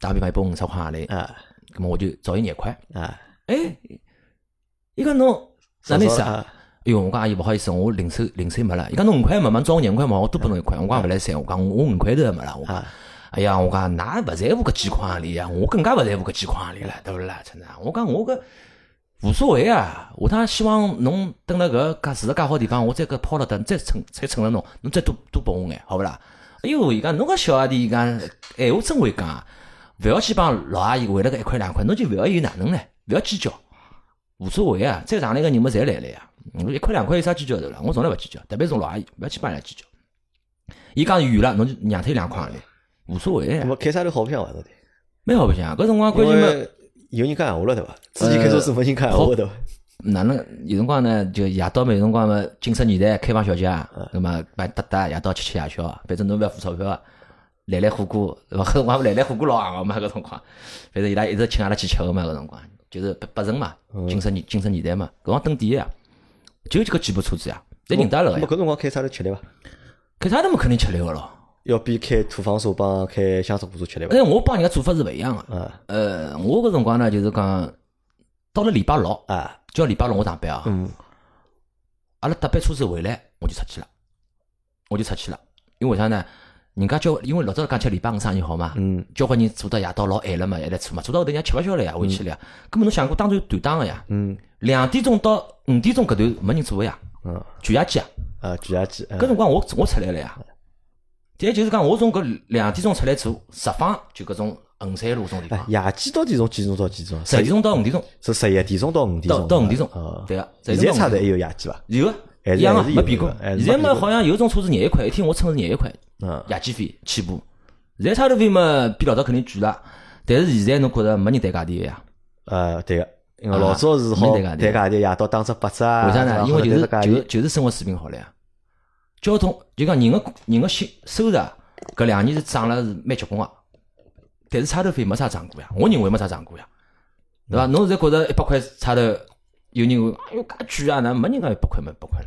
打比方一百五十块行钿，啊葛么我就找伊廿块。啊，哎，伊讲侬哪能意思啊？哎哟，我讲阿姨勿好意思，我零手零手没了。伊讲侬五块没嘛，找我廿块嘛，我多拨侬一块。我讲勿来三，我讲我我五块头也没了。我讲啊，哎呀，我讲㑚勿在乎搿几块行钿呀，我更加勿在乎搿几块行钿了，对勿啦？真的，我讲我搿无所谓啊。下趟希望侬等辣搿介住了介好地方，我再搿抛了等再蹭再蹭了侬，侬再多多拨我眼，好勿啦？哎哟，伊讲侬搿小阿弟，伊讲闲话真会讲啊，勿要去帮老阿姨为了搿一块两块，侬就勿要有哪能呢？勿要计较，无所谓啊。再上来个人么，侪来了呀。我一块两块有啥计较头啦？我从来勿计较，特别是种老阿姨，勿要去帮人家计较。伊讲远了，侬就让脱伊两块行钿，无所谓呀那。么开啥头好相伐？到底？蛮好白相，搿辰光关键嘛，有人讲闲话了，对伐？自己开车子没人讲闲话，对伐？哪能有辰光呢？就夜到嘛，有辰光嘛，金色年代开放小姐那么摆搭搭夜到吃吃夜宵啊，反正侬勿要付钞票啊，来来火锅，对伐？搿辰光来来火锅老行个嘛，搿辰光，反正伊拉一直请阿拉去吃个嘛，搿辰光就是八八成嘛，嗯九十年九十年代嘛，搿辰光登第一呀，就搿几部车子呀，侪认得阿拉个呀，搿辰光开啥头吃力伐？开啥都么肯定吃力个咯。要比开土方车帮开厢式货车吃力伐？但我帮人家做法是勿一样个，啊呃，我搿辰光呢，就是讲到了礼拜六，啊，就要礼拜六我上班啊。嗯阿拉搭班车子回来，我就出去了，我就出去了。因为为啥呢？人家交，因为老早讲吃礼拜五生意好嘛，嗯交关人做到夜到老晚了嘛，还来做嘛，做到后头人家吃勿消了呀，回去了呀。根本侬想过当然断档个呀，嗯两点钟到五点钟搿段没人做个呀，嗯全夜机啊。啊，举牙机，搿辰光我我出来了呀。第一就是讲，我从搿两点钟出来做，十方就搿种衡山路种地哎方，，夜机到底从几点钟到几点钟？十点钟到五点钟，是十一点钟到五点到钟，到五点钟哦，对个。现在差头还有夜机伐？有一样个还是有没变过现在嘛没好像有种车子廿一块，一天我乘是廿一块，嗯夜机费起步。现在差头费嘛比老早肯定贵了，但是现在侬觉着没人谈价钿个呀？呃，对个，因为啊老早是好没得价钿谈价钿，夜到打只八折啊，为啥呢？因为就是是就就是生活水平好了呀。交通就讲人个人个薪收入啊，搿两年是涨了是蛮结棍个，但是差头费没啥涨过呀，我认为没啥涨过呀，对伐？侬现在觉着一百块差头，有人会哎哟介贵啊，那没人讲一百块嘛，一百块了。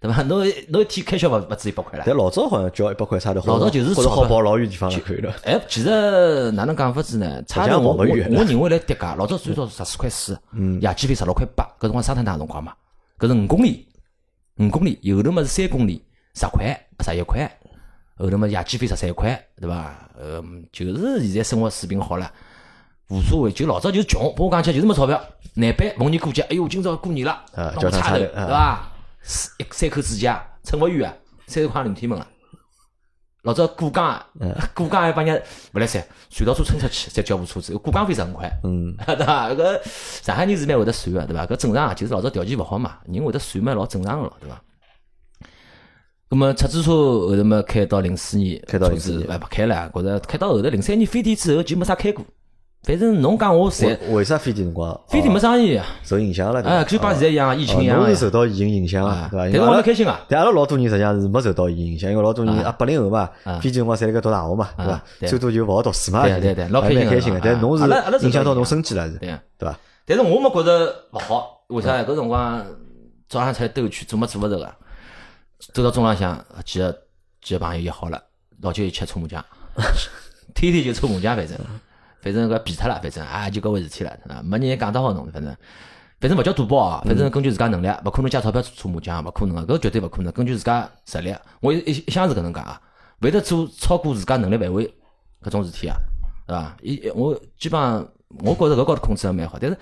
对伐？侬侬一天开销勿勿止一百块了。但老早好像交一百块差头，老早就是或者好跑老远地方就可以了。哎，其实哪能讲法子呢？差头我我我认为来跌价，老早最早十四块四，夜机费十六块八，搿辰光沙滩大辰光嘛，搿是五公里，五公里，后头嘛是三公里，十块十一块，后头嘛夜机费十三块，对伐？呃，就是现在生活水平好了，无所谓。就老早就是穷，拨我讲起来就是没钞票，难办。逢年过节，哎哟，今朝过年了，交差头，对伐？一三口之家，乘勿远啊，三十块零天门啊。老早过江，过江还帮人家勿来三，隧道车乘出去再交部车子，过江费十五块，嗯，对伐？搿上海人是蛮会得算个，对伐？搿正常啊，就是老早条件勿好嘛，人会得算嘛，老正常个咯，对伐？咁么出租车后头嘛开到零四年，开到零四年勿开了，觉着开到后头零三年飞地之后就没啥开过。反正侬讲我赚，为啥飞地辰光？飞地没生意，受影响了。哎，就帮现在一样，疫情一样。侬是受到疫情影响啊，对伐？但是我蛮开心啊。但阿拉老多人实际上是没受到疫情影响，因为老多人啊八零后嘛，飞地辰光侪辣盖读大学嘛，对伐？最多就勿好读书嘛，对对对，老开心开心个。但侬是影响到侬生计了，是，对伐？但是我没觉着勿好，为啥？搿辰光早上出来兜圈，做么做勿着个，走到中浪向，几个几个朋友约好了，老酒一吃搓麻将，天天就搓麻将，反正。反正搿变脱了，反正啊就搿回事体了，没人讲得好侬，反正反正勿叫赌博啊，反正根据自家能力，勿可能借钞票搓麻将，勿可能个，搿绝对勿可能。根据自家实力，我一一向是搿能讲啊，勿会得做超过自家能力范围搿种事体啊，对伐？伊我基本上我觉着搿高头控制还蛮好，但是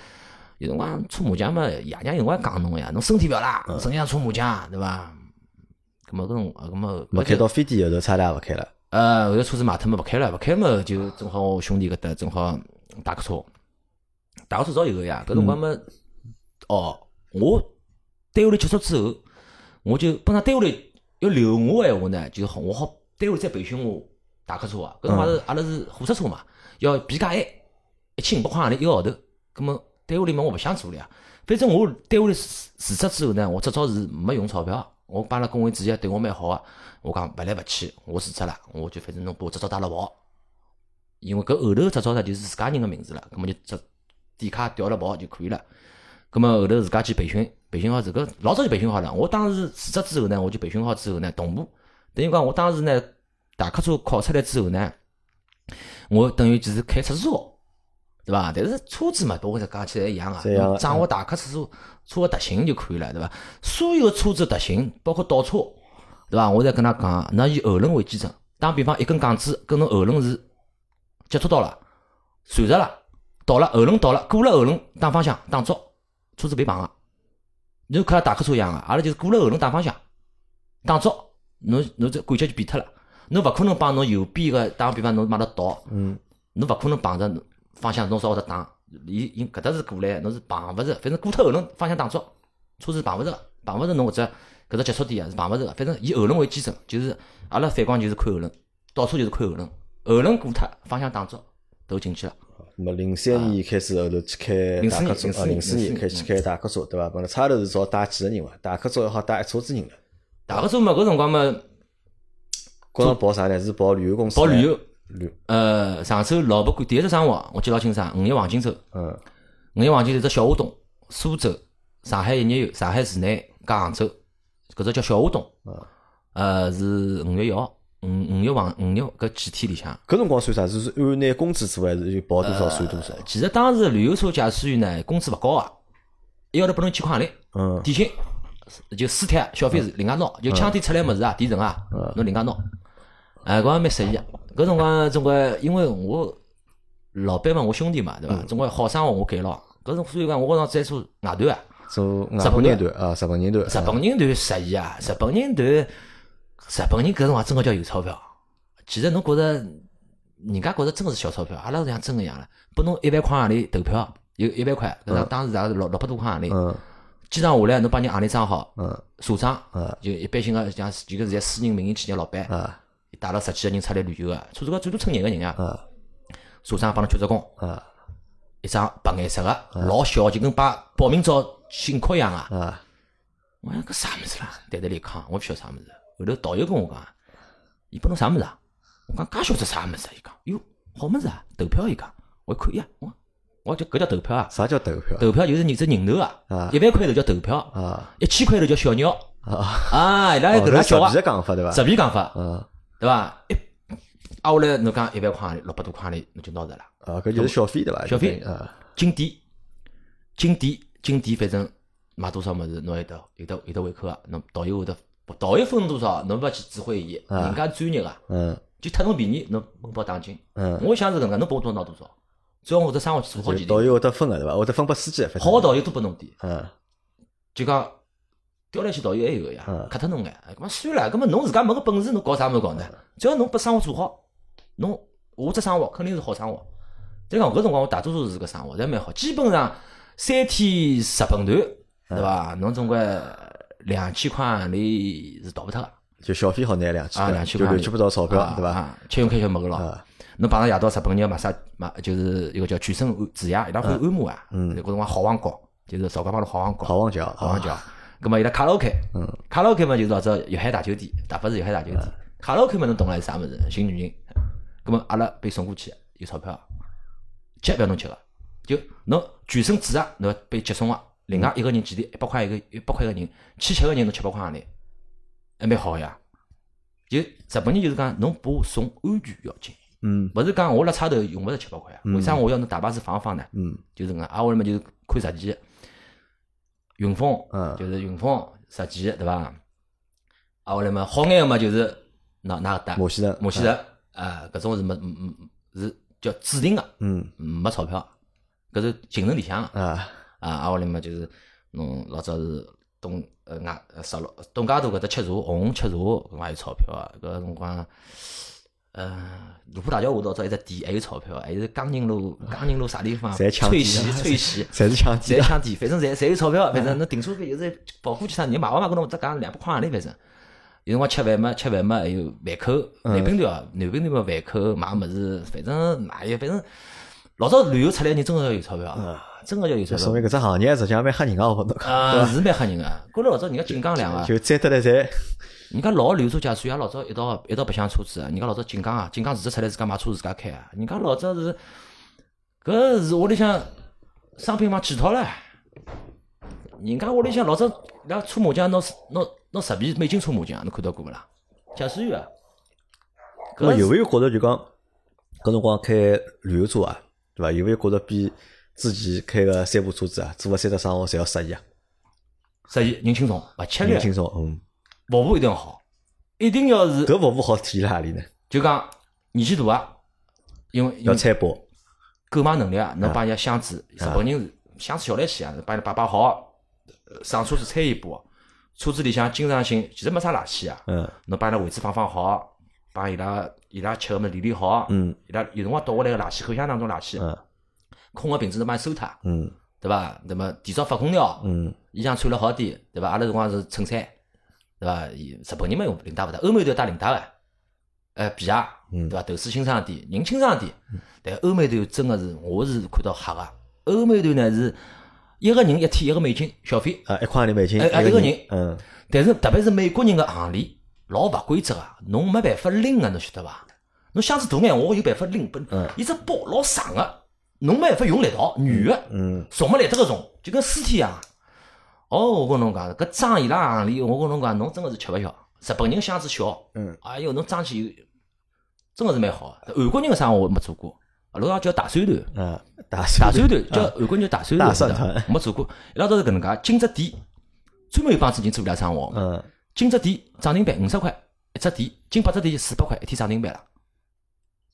有辰光搓麻将嘛，爷娘有辰光讲侬呀，侬身体勿要啦，整天搓麻将，对伐？搿么搿种搿么没开到飞地后头，差点也勿开了。呃，后头车子卖脱嘛，勿开了，勿开嘛，就正好我兄弟搿搭正好打个车，打个车早有个呀。搿辰光嘛，哦，我单位里结束之后，我就本来单位里要留我个闲话呢，就好我好单位再培训我打客车啊。搿辰光是阿拉是货车车嘛，要 B 加 A，一千五百块洋钿一个号头。葛么单位里嘛，我勿想做了呀。反正我单位里辞辞职之后呢，我至少是没用钞票。我帮了工会主席对我蛮好个，我讲勿来勿去，我辞职了，我就反正侬把执照带了跑，因为搿后头执照呢就是自家人个名字了，葛末就执底卡调了跑就可以了。葛末后头自家去培训，培训好之后，老早就培训好了。我当时辞职之后呢，我就培训好之后呢，同步等于讲我当时呢大客车考出来之后呢，我等于就是开出租车。对伐？但是车子嘛，都会讲起来一样啊，掌握大客车车个特性就可以了，对伐？所有个车子特性，包括倒车，对伐？我再跟他讲，那以后轮为基准。打比方，一根杠子跟侬后轮是接触到了，垂直了，倒了后轮倒了，过了后轮打方向打足，车子别碰个。侬看大客车一样个，阿拉就是过了后轮打方向打足，侬侬这感觉就变脱了。侬勿可能帮侬右边个打比方，侬马上倒，嗯，侬勿可能碰着。方向侬稍微得打，伊伊搿搭是过来，侬是碰勿着，反正过脱后轮方向打足，车子碰勿着，碰勿着侬搿只搿只接触点啊是碰勿着，反正以后轮为基准，就是阿拉反光就是看后轮，倒车就是看后轮，后轮过脱方向打足都进去了。那么零三年开始后头去开大客车啊，零四年开始去开大客车对伐？本来差头是只好带几个人伐？大客车要好带一车子人了。大客车嘛，搿辰光嘛，光上跑啥呢？是跑旅游公司。跑旅游。呃，常州老婆第一只生活，我记老清爽，五一黄金周。嗯。五一黄金周只小河东、苏州、上海一日游、上海市内加杭州，搿只叫小河东。嗯。呃，是五月一号，五五月黄五月搿几天里向。搿辰光算啥？是按拿工资做还是就报多少算多少？其实当时旅游车驾驶员呢，工资勿高啊，一个号头拨侬一千块钿。嗯。底薪就私贴消费是另外拿，就枪底出来物事啊，提成啊，侬另外拿。哎，搿还蛮适意啊！搿辰光总归，因为我老板嘛，我兄弟嘛，对伐？总归好生活我给了。搿种所以讲，我搿辰在做外团啊，做日本人团啊，日本人团。日本人团适意啊！日本人团，日本人搿辰光真个叫有钞票。其实侬觉着，人家觉着真个是小钞票，阿拉像真个一样了。拨侬一万块行钿投票，有一万块，搿当时也是六六百多块行钿。嗯。几场下来，侬把人行钿装好，嗯，社长，嗯，就一般性个像就个是在私人民营企业老板，啊。带了十几个人出来旅游个，车子高最多乘廿个人啊。车上帮侬鞠着躬。一张白颜色个，老小，就跟把报名照信壳一样啊。我讲搿啥物事啦？戴戴立康，我勿晓得啥物事。后头导游跟我讲，伊拨侬啥物事啊？我讲介小只啥物事啊？伊讲，哟，好物事啊，投票伊讲，我一看呀，我我就搿叫投票啊？啥叫投票？投票就是你只人头啊，一万块头叫投票啊，一千块头叫小鸟啊啊，伊拉搿能叫啊。实讲法对伐？实皮讲法，嗯，对伐？一啊，下来侬讲一万块钿，六百多块钿，侬就拿着了。啊，搿就是小费对伐？小费啊，景点，景点，景点，反正买多少物事，侬有得有得有得胃口啊。侬导游会得，导游分多少，侬勿要去指挥伊，人家专业个，嗯，就贪侬便宜，侬闷包打金。嗯，我想是搿能介，侬拨我多拿多少，只要我这生活做好几导游会得分个对伐？会得分拨司机，好导游多拨侬点。嗯，就讲调来去导游还有个呀，磕脱侬眼，搿么算了，搿么侬自家没个本事，侬搞啥物事搞呢？只要侬把生活做好，侬我只生活肯定是好生活。再讲搿辰光，我大多数是搿生活，侪蛮好。基本上三天日本团，对伐？侬总归两千块钿是逃勿脱个。就小费好拿两千块，就乱七八糟钞票，对伐？吃用开销没个咯。侬碰上夜到日本人买啥买，就是一个叫全身指压，伊拉会按摩啊。嗯。搿辰光好望角，就是韶关帮路好望角。好望角，好望角。葛末伊拉卡拉 OK，嗯，卡拉 OK 嘛就是老早粤海大酒店，大巴是粤海大酒店。卡拉 OK 嘛侬懂了是啥物事？寻女人。葛末阿拉被送过去，有钞票。吃不要侬吃个，就侬全身指啊，侬被接送个。另外一个人几钿？一百块一个，一百块一个人，去吃个人侬七百块钿，还蛮好呀。就日本人就是讲，侬把我送安全要紧。嗯。勿是讲我辣差头用勿着七百块啊？为啥我要侬大巴子放放呢？嗯。就是搿，啊，我嘛就是看实际。云峰，嗯，就是云峰实际，对伐？啊，后来嘛好眼个嘛就是拿拿个搭，摩西人，摩西人，啊，搿种是没，嗯嗯，是叫指定个，嗯，没钞票，搿是行程里向个，啊，啊，啊，后来嘛就是侬老早是东呃外十六东家渡搿搭吃茶，红吃茶，搿还有钞票啊，搿辰光。呃，卢浦大桥下头找一只店还有钞票，还是江宁路，江宁路啥地方？翠溪，翠溪，侪是抢地，侪抢地，反正侪侪有钞票，反正侬停车费就是跑过去啥，你买勿买搿侬只讲两百块钿，反正有辰光吃饭嘛，吃饭嘛，还有饭口，南滨段啊，南滨段嘛饭口买物事，反正哪有，反正老早旅游出来人真个要有钞票，真个要有钞票。说明搿只行业实际上蛮吓人个，我觉着。啊，是蛮吓人个，觉着老早人家 锦江两啊，就摘得来赚。人家老流车驾驶员老早一道一道白相车子啊！人家老早锦江啊，锦江自着出来自家买车自家开啊！人家老早是，搿是屋里向商品房几套唻。人家屋里向老早伊拉搓麻将，拿拿拿十皮美金搓麻将，侬看到过勿啦？驾驶员啊，搿有没有觉着就讲搿辰光开旅游车啊，对伐？有没有觉着比之前开个三部车子啊，做个三只生活侪要适意啊？适意，人轻松，勿吃力，人轻松，嗯。服务一定要好，一定要是。搿服务好体现辣何里呢？就讲年纪大啊，因为要餐包，购买能力啊，侬帮人家箱子，日本人是箱子小来些啊，把伊摆摆好，上车子拆一部，车子里向经常性其实没啥垃圾啊，嗯，侬帮伊拉位置放放好，帮伊拉伊拉吃个么理理好，嗯，伊拉有辰光倒下来个垃圾口箱当中垃圾，嗯，空个瓶子侬帮伊收脱，嗯，对伐？那么提早发空调，嗯，衣裳穿了好点，对伐？阿拉辰光是衬衫。对伐？日本人嘛用领带勿带，欧美都要带领带个，呃，皮鞋，对伐？头饰清爽点，人清爽点。但欧美团真个是，我是看到吓个。欧美团呢是一个人一天一个美金消费，啊，一块钿美金，哎，一个人，嗯。但是特别是美国人个行李老勿规则个，侬没办法拎个，侬晓得伐？侬箱子大眼，我有办法拎，不？伊只包老长个，侬没办法用力道，女个，嗯，重没来得个重，就跟尸体一样。哦，我跟侬讲，搿装伊拉行李，我跟侬讲，侬真个是吃勿消。日本人箱子小，嗯，哎哟，侬装起，真个是蛮好。韩国人个生活我没做过，阿拉叫大蒜头，嗯，大蒜头叫韩国人叫大山团，没做过。伊拉都是搿能介，进只店，专门有帮子人做伊拉生活。嗯，进只店涨停板五十块一只店，进八只店四百块一天涨停板了。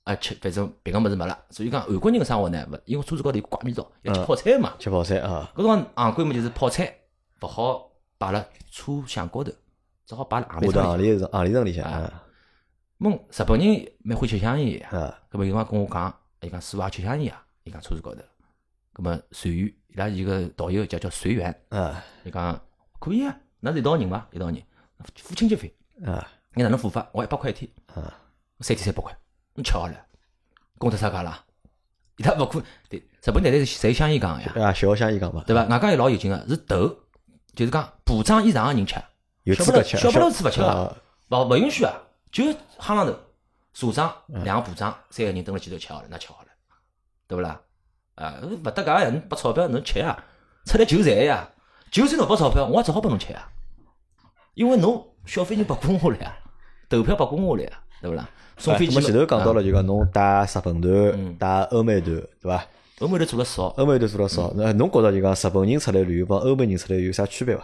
啊，吃反正别个物事没了，所以讲韩国人个生活呢，勿因为车子高头有挂面罩，要吃泡菜嘛，吃泡菜啊。搿辰光行规嘛就是泡菜。勿好摆辣车厢高头，只好摆辣行李行李行李层里向。问日本人蛮欢喜吃香烟啊，搿么有辰光跟我讲，伊讲师傅也吃香烟啊，伊讲车子高头。搿么随缘，伊拉一个导游叫叫随缘。啊，伊讲可以啊，那是一道人伐？一道人付清洁费。啊，你哪能付法？我一百块一天。啊，三天三百块，侬吃好了，工资啥价啦？伊拉勿可对，日本奶奶是侪香烟讲个呀。啊，小香烟讲嘛，对伐？外加又老有劲个，是头。就是讲部长以上个人吃，小不了，小不了吃勿吃个，勿勿勿允许啊！就夯浪头，社长、两个部长三个人蹲辣前头吃好了，那吃好了，对勿啦？啊，勿搭界呀！侬拨钞票侬吃呀，出来求财呀！就算侬拨钞票，我也只好拨侬吃呀，因为侬消费人拨过我了呀，投票拨过我了呀，对勿啦？送飞机么前头讲到了，就讲侬带日本团、带欧美团，对伐？欧美头做了少，欧美头做了少。那侬觉着就讲日本人出来旅游帮欧美人出来有啥区别伐？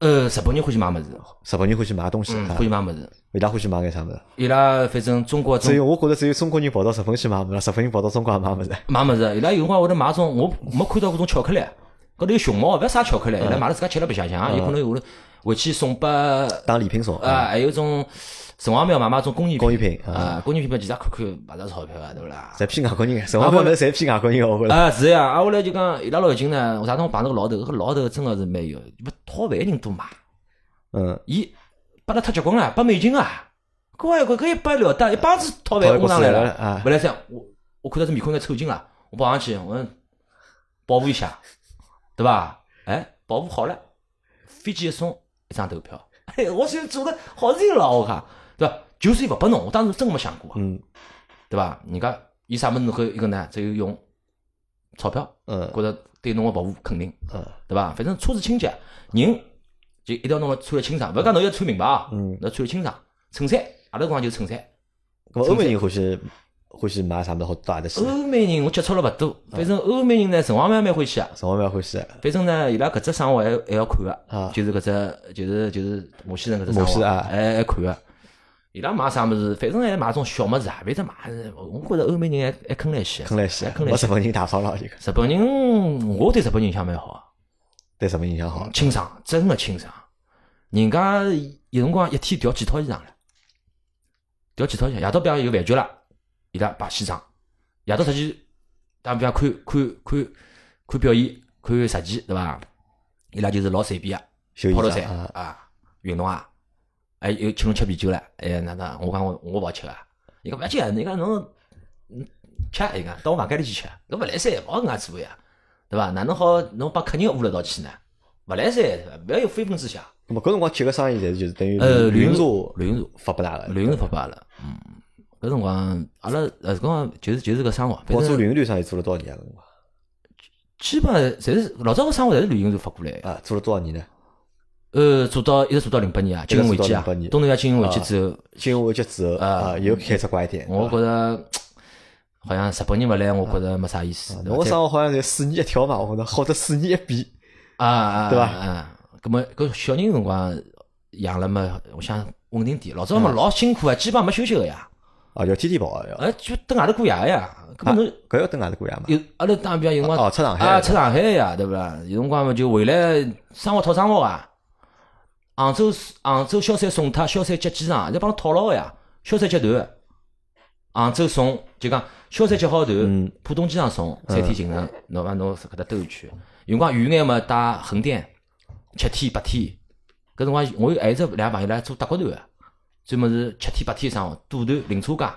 呃，日本人欢喜买么子，日本人欢喜买东西，欢喜买么子。伊拉欢喜买眼啥么子？伊拉反正中国只有我觉着只有中国人跑到日本去买么子，日本人跑到中国也买么子。买么子，伊拉有辰光会得买种，我没看到过种巧克力，高头有熊猫，勿要啥巧克力，伊拉买了自家吃了白相相，有可能会回去送拨当礼品送。啊，还有种。城隍庙买买种工艺工艺品啊，工艺品嘛，其实看看勿值钞票啊，对勿啦？侪骗外国人，城隍庙侪骗外国人，我觉着。啊，是呀，啊，后来就讲伊拉老近呢，我啥辰光碰到个老头，搿老头真个是蛮有，勿讨饭人多嘛。嗯。伊拨了太结棍了，拨美金啊！乖乖，搿搿一拨了得，一帮子讨饭我上来了啊！勿来三，我我看到这面孔有点抽筋了，我跑上去，我保护一下，对伐？哎，保护好了，飞机一送，一张投票。哎，我现在做的好热闹，我靠！对伐？就算伊勿拨侬，我当时真没想过，嗯，对伐？人家伊啥物事能够一个呢？只有用钞票，嗯，觉着对侬个服务肯定，嗯，对伐？反正车子清洁，人就一定要弄了穿了清爽，勿讲侬要穿名牌啊，嗯，要穿了清爽，衬衫，阿拉讲就衬衫。咾欧美人欢喜欢喜买啥物事好大的去？欧美人我接触了勿多，反正欧美人呢，城隍庙蛮欢喜啊，城隍庙欢喜。反正呢，伊拉搿只生活还还要看个，啊，就是搿只就是就是马西人搿只生活，还还看个。伊拉买啥物事，反正还买种小物事啊，反正买，我觉着欧美人还还坑来些，坑来些，坑来些。日本人大方了，就。日本人，我对日本人印象蛮好，对日本印象好，清爽，真个清爽。人家有辰光一天调几套衣裳了，调几套衣裳。夜到比方有饭局了，伊拉摆西装。夜到出去，打比方看看看看表演，看实际，对伐？伊拉就是老随便个，跑头衫啊，运动啊。还有请侬吃啤酒了，哎，哪能？我讲我我勿好吃啊！伊讲勿要紧，你讲侬吃，伊讲到我房间里去吃，侬勿来三，勿好搿样做呀，对伐？哪能好侬帮客人误了道去呢？勿来三，勿要有非分之想。那么搿辰光接个生意，侪是就是等于呃旅行社旅行社发拨㑚个，旅行社发拨阿拉。嗯，搿辰光阿拉呃搿辰光就是就是个生活。我做旅行社生意做了多少年啊？搿辰光基本上侪是老早个生活侪是旅行社发过来。啊，做了多少年呢？呃，做到一直做到零八年啊，金融危机啊，东南亚金融危机之后，金融危机之后啊，又开始拐点。我觉着好像日本人勿来，我觉着没啥意思。我生活好像才四年一跳嘛，我觉着好得四年一变啊啊，对伐？啊，搿么搿小人辰光养了嘛，我想稳定点。老早嘛老辛苦啊，基本上没休息个呀。啊，要天天跑啊，要。哎，就等外头过夜呀。搿么侬搿要等外头过夜嘛？有阿拉打比方有辰光哦，出上海啊，出上海呀，对勿啦？有辰光嘛就回来生活套生活啊。杭州杭州萧山送脱，萧山接机场，就帮侬套牢个呀。萧山接团，杭州送就讲萧山接好团，浦东机场送，三天行程，侬讲侬搿搭兜一圈。有辰光远眼嘛，带横店，七天八天。搿辰光我有还有只两个朋友来做德国团个，专门是七天八天生活，赌团零车价。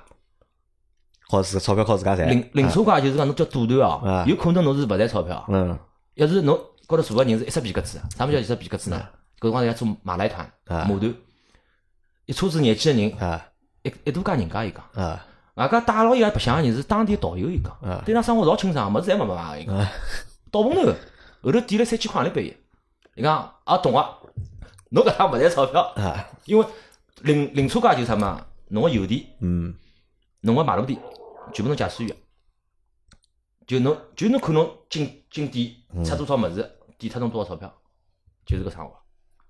靠自钞票靠自家赚。零零车价就是讲侬叫赌团哦，有可能侬是勿赚钞票。嗯。要是侬高头坐个人是一只皮格子，啥物事叫一只皮格子呢？搿辰光要做马来团、马团，一车子廿几个人，一一度家人家伊讲，外加带牢伊拉白相个人是当地导游伊讲，对伊拉生活老清爽，物事侪没没买伊讲，倒棚头后头点了三千块钿拨伊，伊讲啊懂啊，侬搿趟勿赚钞票，因为零零车价就是啥嘛，侬个油钿，嗯，侬个马路钿，全部侬驾驶员，就侬就侬看侬进进店出多少物事，抵脱侬多少钞票，就是搿生活。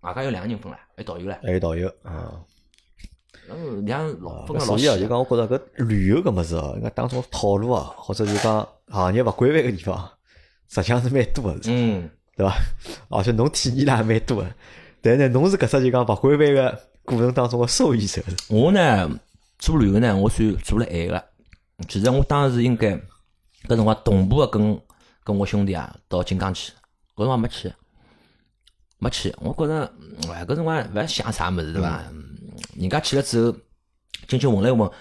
外加有两个人分唻，还有导游唻，还有导游啊。嗯，两老分个老细啊。就讲我觉着搿旅游搿物事哦，应该当中套路啊，或者就讲行业勿规范个地方，实际上是蛮多个，嗯，对伐？而且侬体验了也蛮多个，但是呢，侬是搿只就讲勿规范个过程当中个受益者。我呢做旅游呢，我算做了晚个。其实我当时应该搿辰光同步个跟跟我兄弟啊到金刚去，搿辰光没去。没去，我觉着，哎，搿辰光勿要想啥物事，对伐？人家去了之后，进去问了问，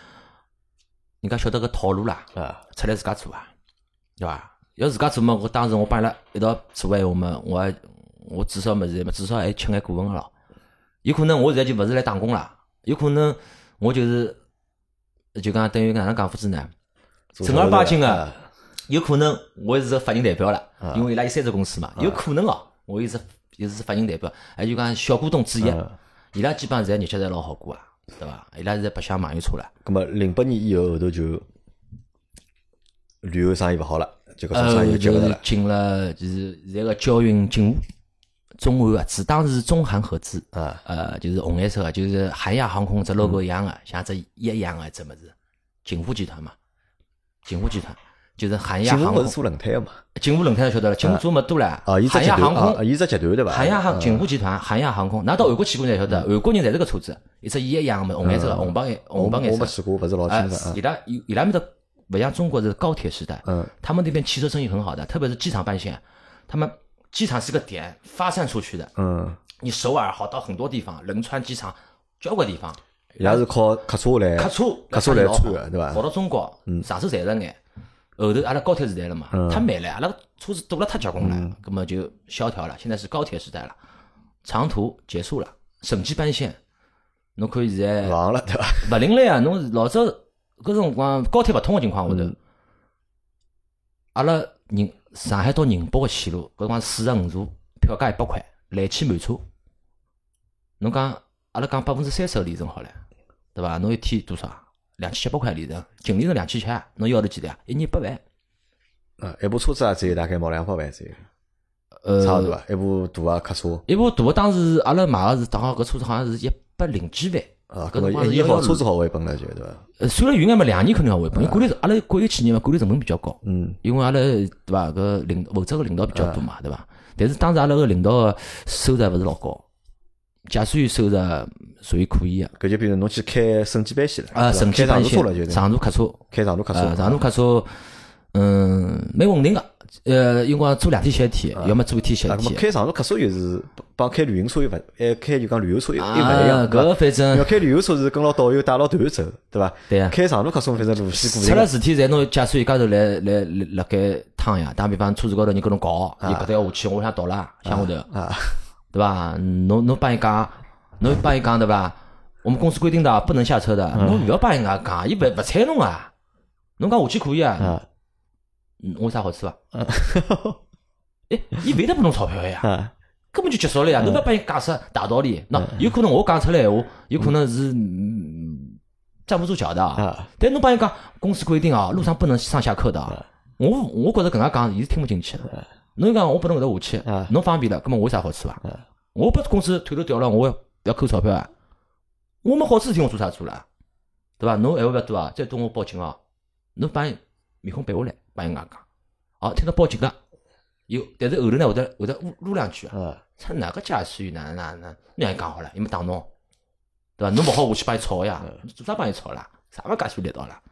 人家晓得个套路啦，啊，出来自家做啊，对伐？要自家做嘛，我当时我帮伊拉一道做闲话嘛，我还我至少物事嘛，至少还吃眼股份个咯。有可能我现在就勿是来打工啦，有可能我就是就讲等于哪能讲法子呢？正儿八经个，有可能我是个法人代表了，因为伊拉有三只公司嘛，有可能哦，我也是也是法人代表，还就讲小股东之一，伊拉基本上现在日脚侪老好过啊，对伐？伊拉现在白相网约车了。咁么零八年以后后头就旅游生意勿好了，就搿种生意就是了。进了就是现在个交运警务中韩合资，当时是中韩合资，啊，呃，就是红颜色个，就是韩亚航空只 logo 一样个，像只一样个只物事，锦湖集团嘛。锦湖集团就是韩亚航空，是做轮胎个嘛？锦湖轮胎晓得了，锦湖做么多了。啊，韩亚航空，伊只集团对伐？韩亚航锦湖集团，韩亚航空，拿到韩国去过才晓得，韩国人侪是个车子，一只一样嘛，红颜色个，红白颜，红白颜色。我没去过，勿是老清楚。伊拉伊拉面的勿像中国是高铁时代，嗯，他们那边汽车生意很好的，特别是机场半线，他们机场是个点，发散出去的，嗯，你首尔好到很多地方，仁川机场交关地方，伊拉是靠客车来，客车客车来穿的，对伐？跑到中国，上手赚着眼。后头阿拉高铁时代了嘛，太慢了，阿拉车子堵了太结棍了，葛么就萧条了。现在是高铁时代了，长途结束了，省际班线，侬可以现在忘了对伐？勿灵了呀，侬老早搿辰光高铁勿通个情况下头，阿拉宁上海到宁波个线路，搿辰光四十五座，票价一百块，来去满车。侬讲阿拉讲百分之三十个里程好了，对伐？侬一天多少？两千七百块里程，净里程两千七，侬要得几钿啊？一年八万。啊，一部车子啊，只有大概毛两百万左右。呃，差不多，一部大个客车。一部大个，当时阿拉买个是，当好搿车子好像是一百零几万。啊，搿么一好车子好回本了，就对伐？呃，算了远眼嘛，两年肯定要回本，因为管理阿拉国有企业嘛，管理成本比较高。嗯。因为阿拉对伐？搿领负责个领导比较多嘛，对伐？但是当时阿拉个领导收入勿是老高，驾驶员收入属于可以个。搿就比如侬去开省际班线了。啊，省际班线。长途客车。开长途客车。长途客车，嗯，蛮稳定个。呃，因为做两天歇一天，要么做一天歇一天。开长途客车又是帮开旅行车又勿，哎，开就讲旅游车又又勿一样。搿反正要开旅游车是跟牢导游带牢团走，对伐？对啊。开长途客车反正路线固定。出了事体，侪侬驾驶员家头来来辣盖趟呀。打比方，车子高头人跟侬搞，伊搿搭要下去，我想倒了，向下头，对伐？侬侬帮伊讲，侬帮伊讲对伐？我们公司规定的不能下车的，侬勿要帮人家讲，伊勿勿睬侬啊。侬讲下去可以啊。嗯，我有啥好处伐？哎，伊勿得拨侬钞票呀，根本就结束了呀！侬勿要帮伊解释大道理。那有可能我讲出来闲话，有可能是站不住脚的啊。但侬帮伊讲，公司规定啊，路上不能上下客的。我我觉着搿样讲，伊是听勿进去的。侬讲我拨侬搿搭下去，侬方便了，搿么我有啥好处伐？我拨公司腿头掉了，我要要扣钞票啊！我没好处事体，我做啥做了？对伐？侬闲话勿要多啊！再多我报警啊！侬把面孔背下来。帮人家讲，哦，听到报警了，有，但是后头呢，会得会得撸撸两句啊，操哪个驾驶员哪哪哪，让伊讲好了，伊没打侬，对伐？侬勿好下去帮伊吵呀，做啥帮伊吵啦？啥勿驾驶员来道啦？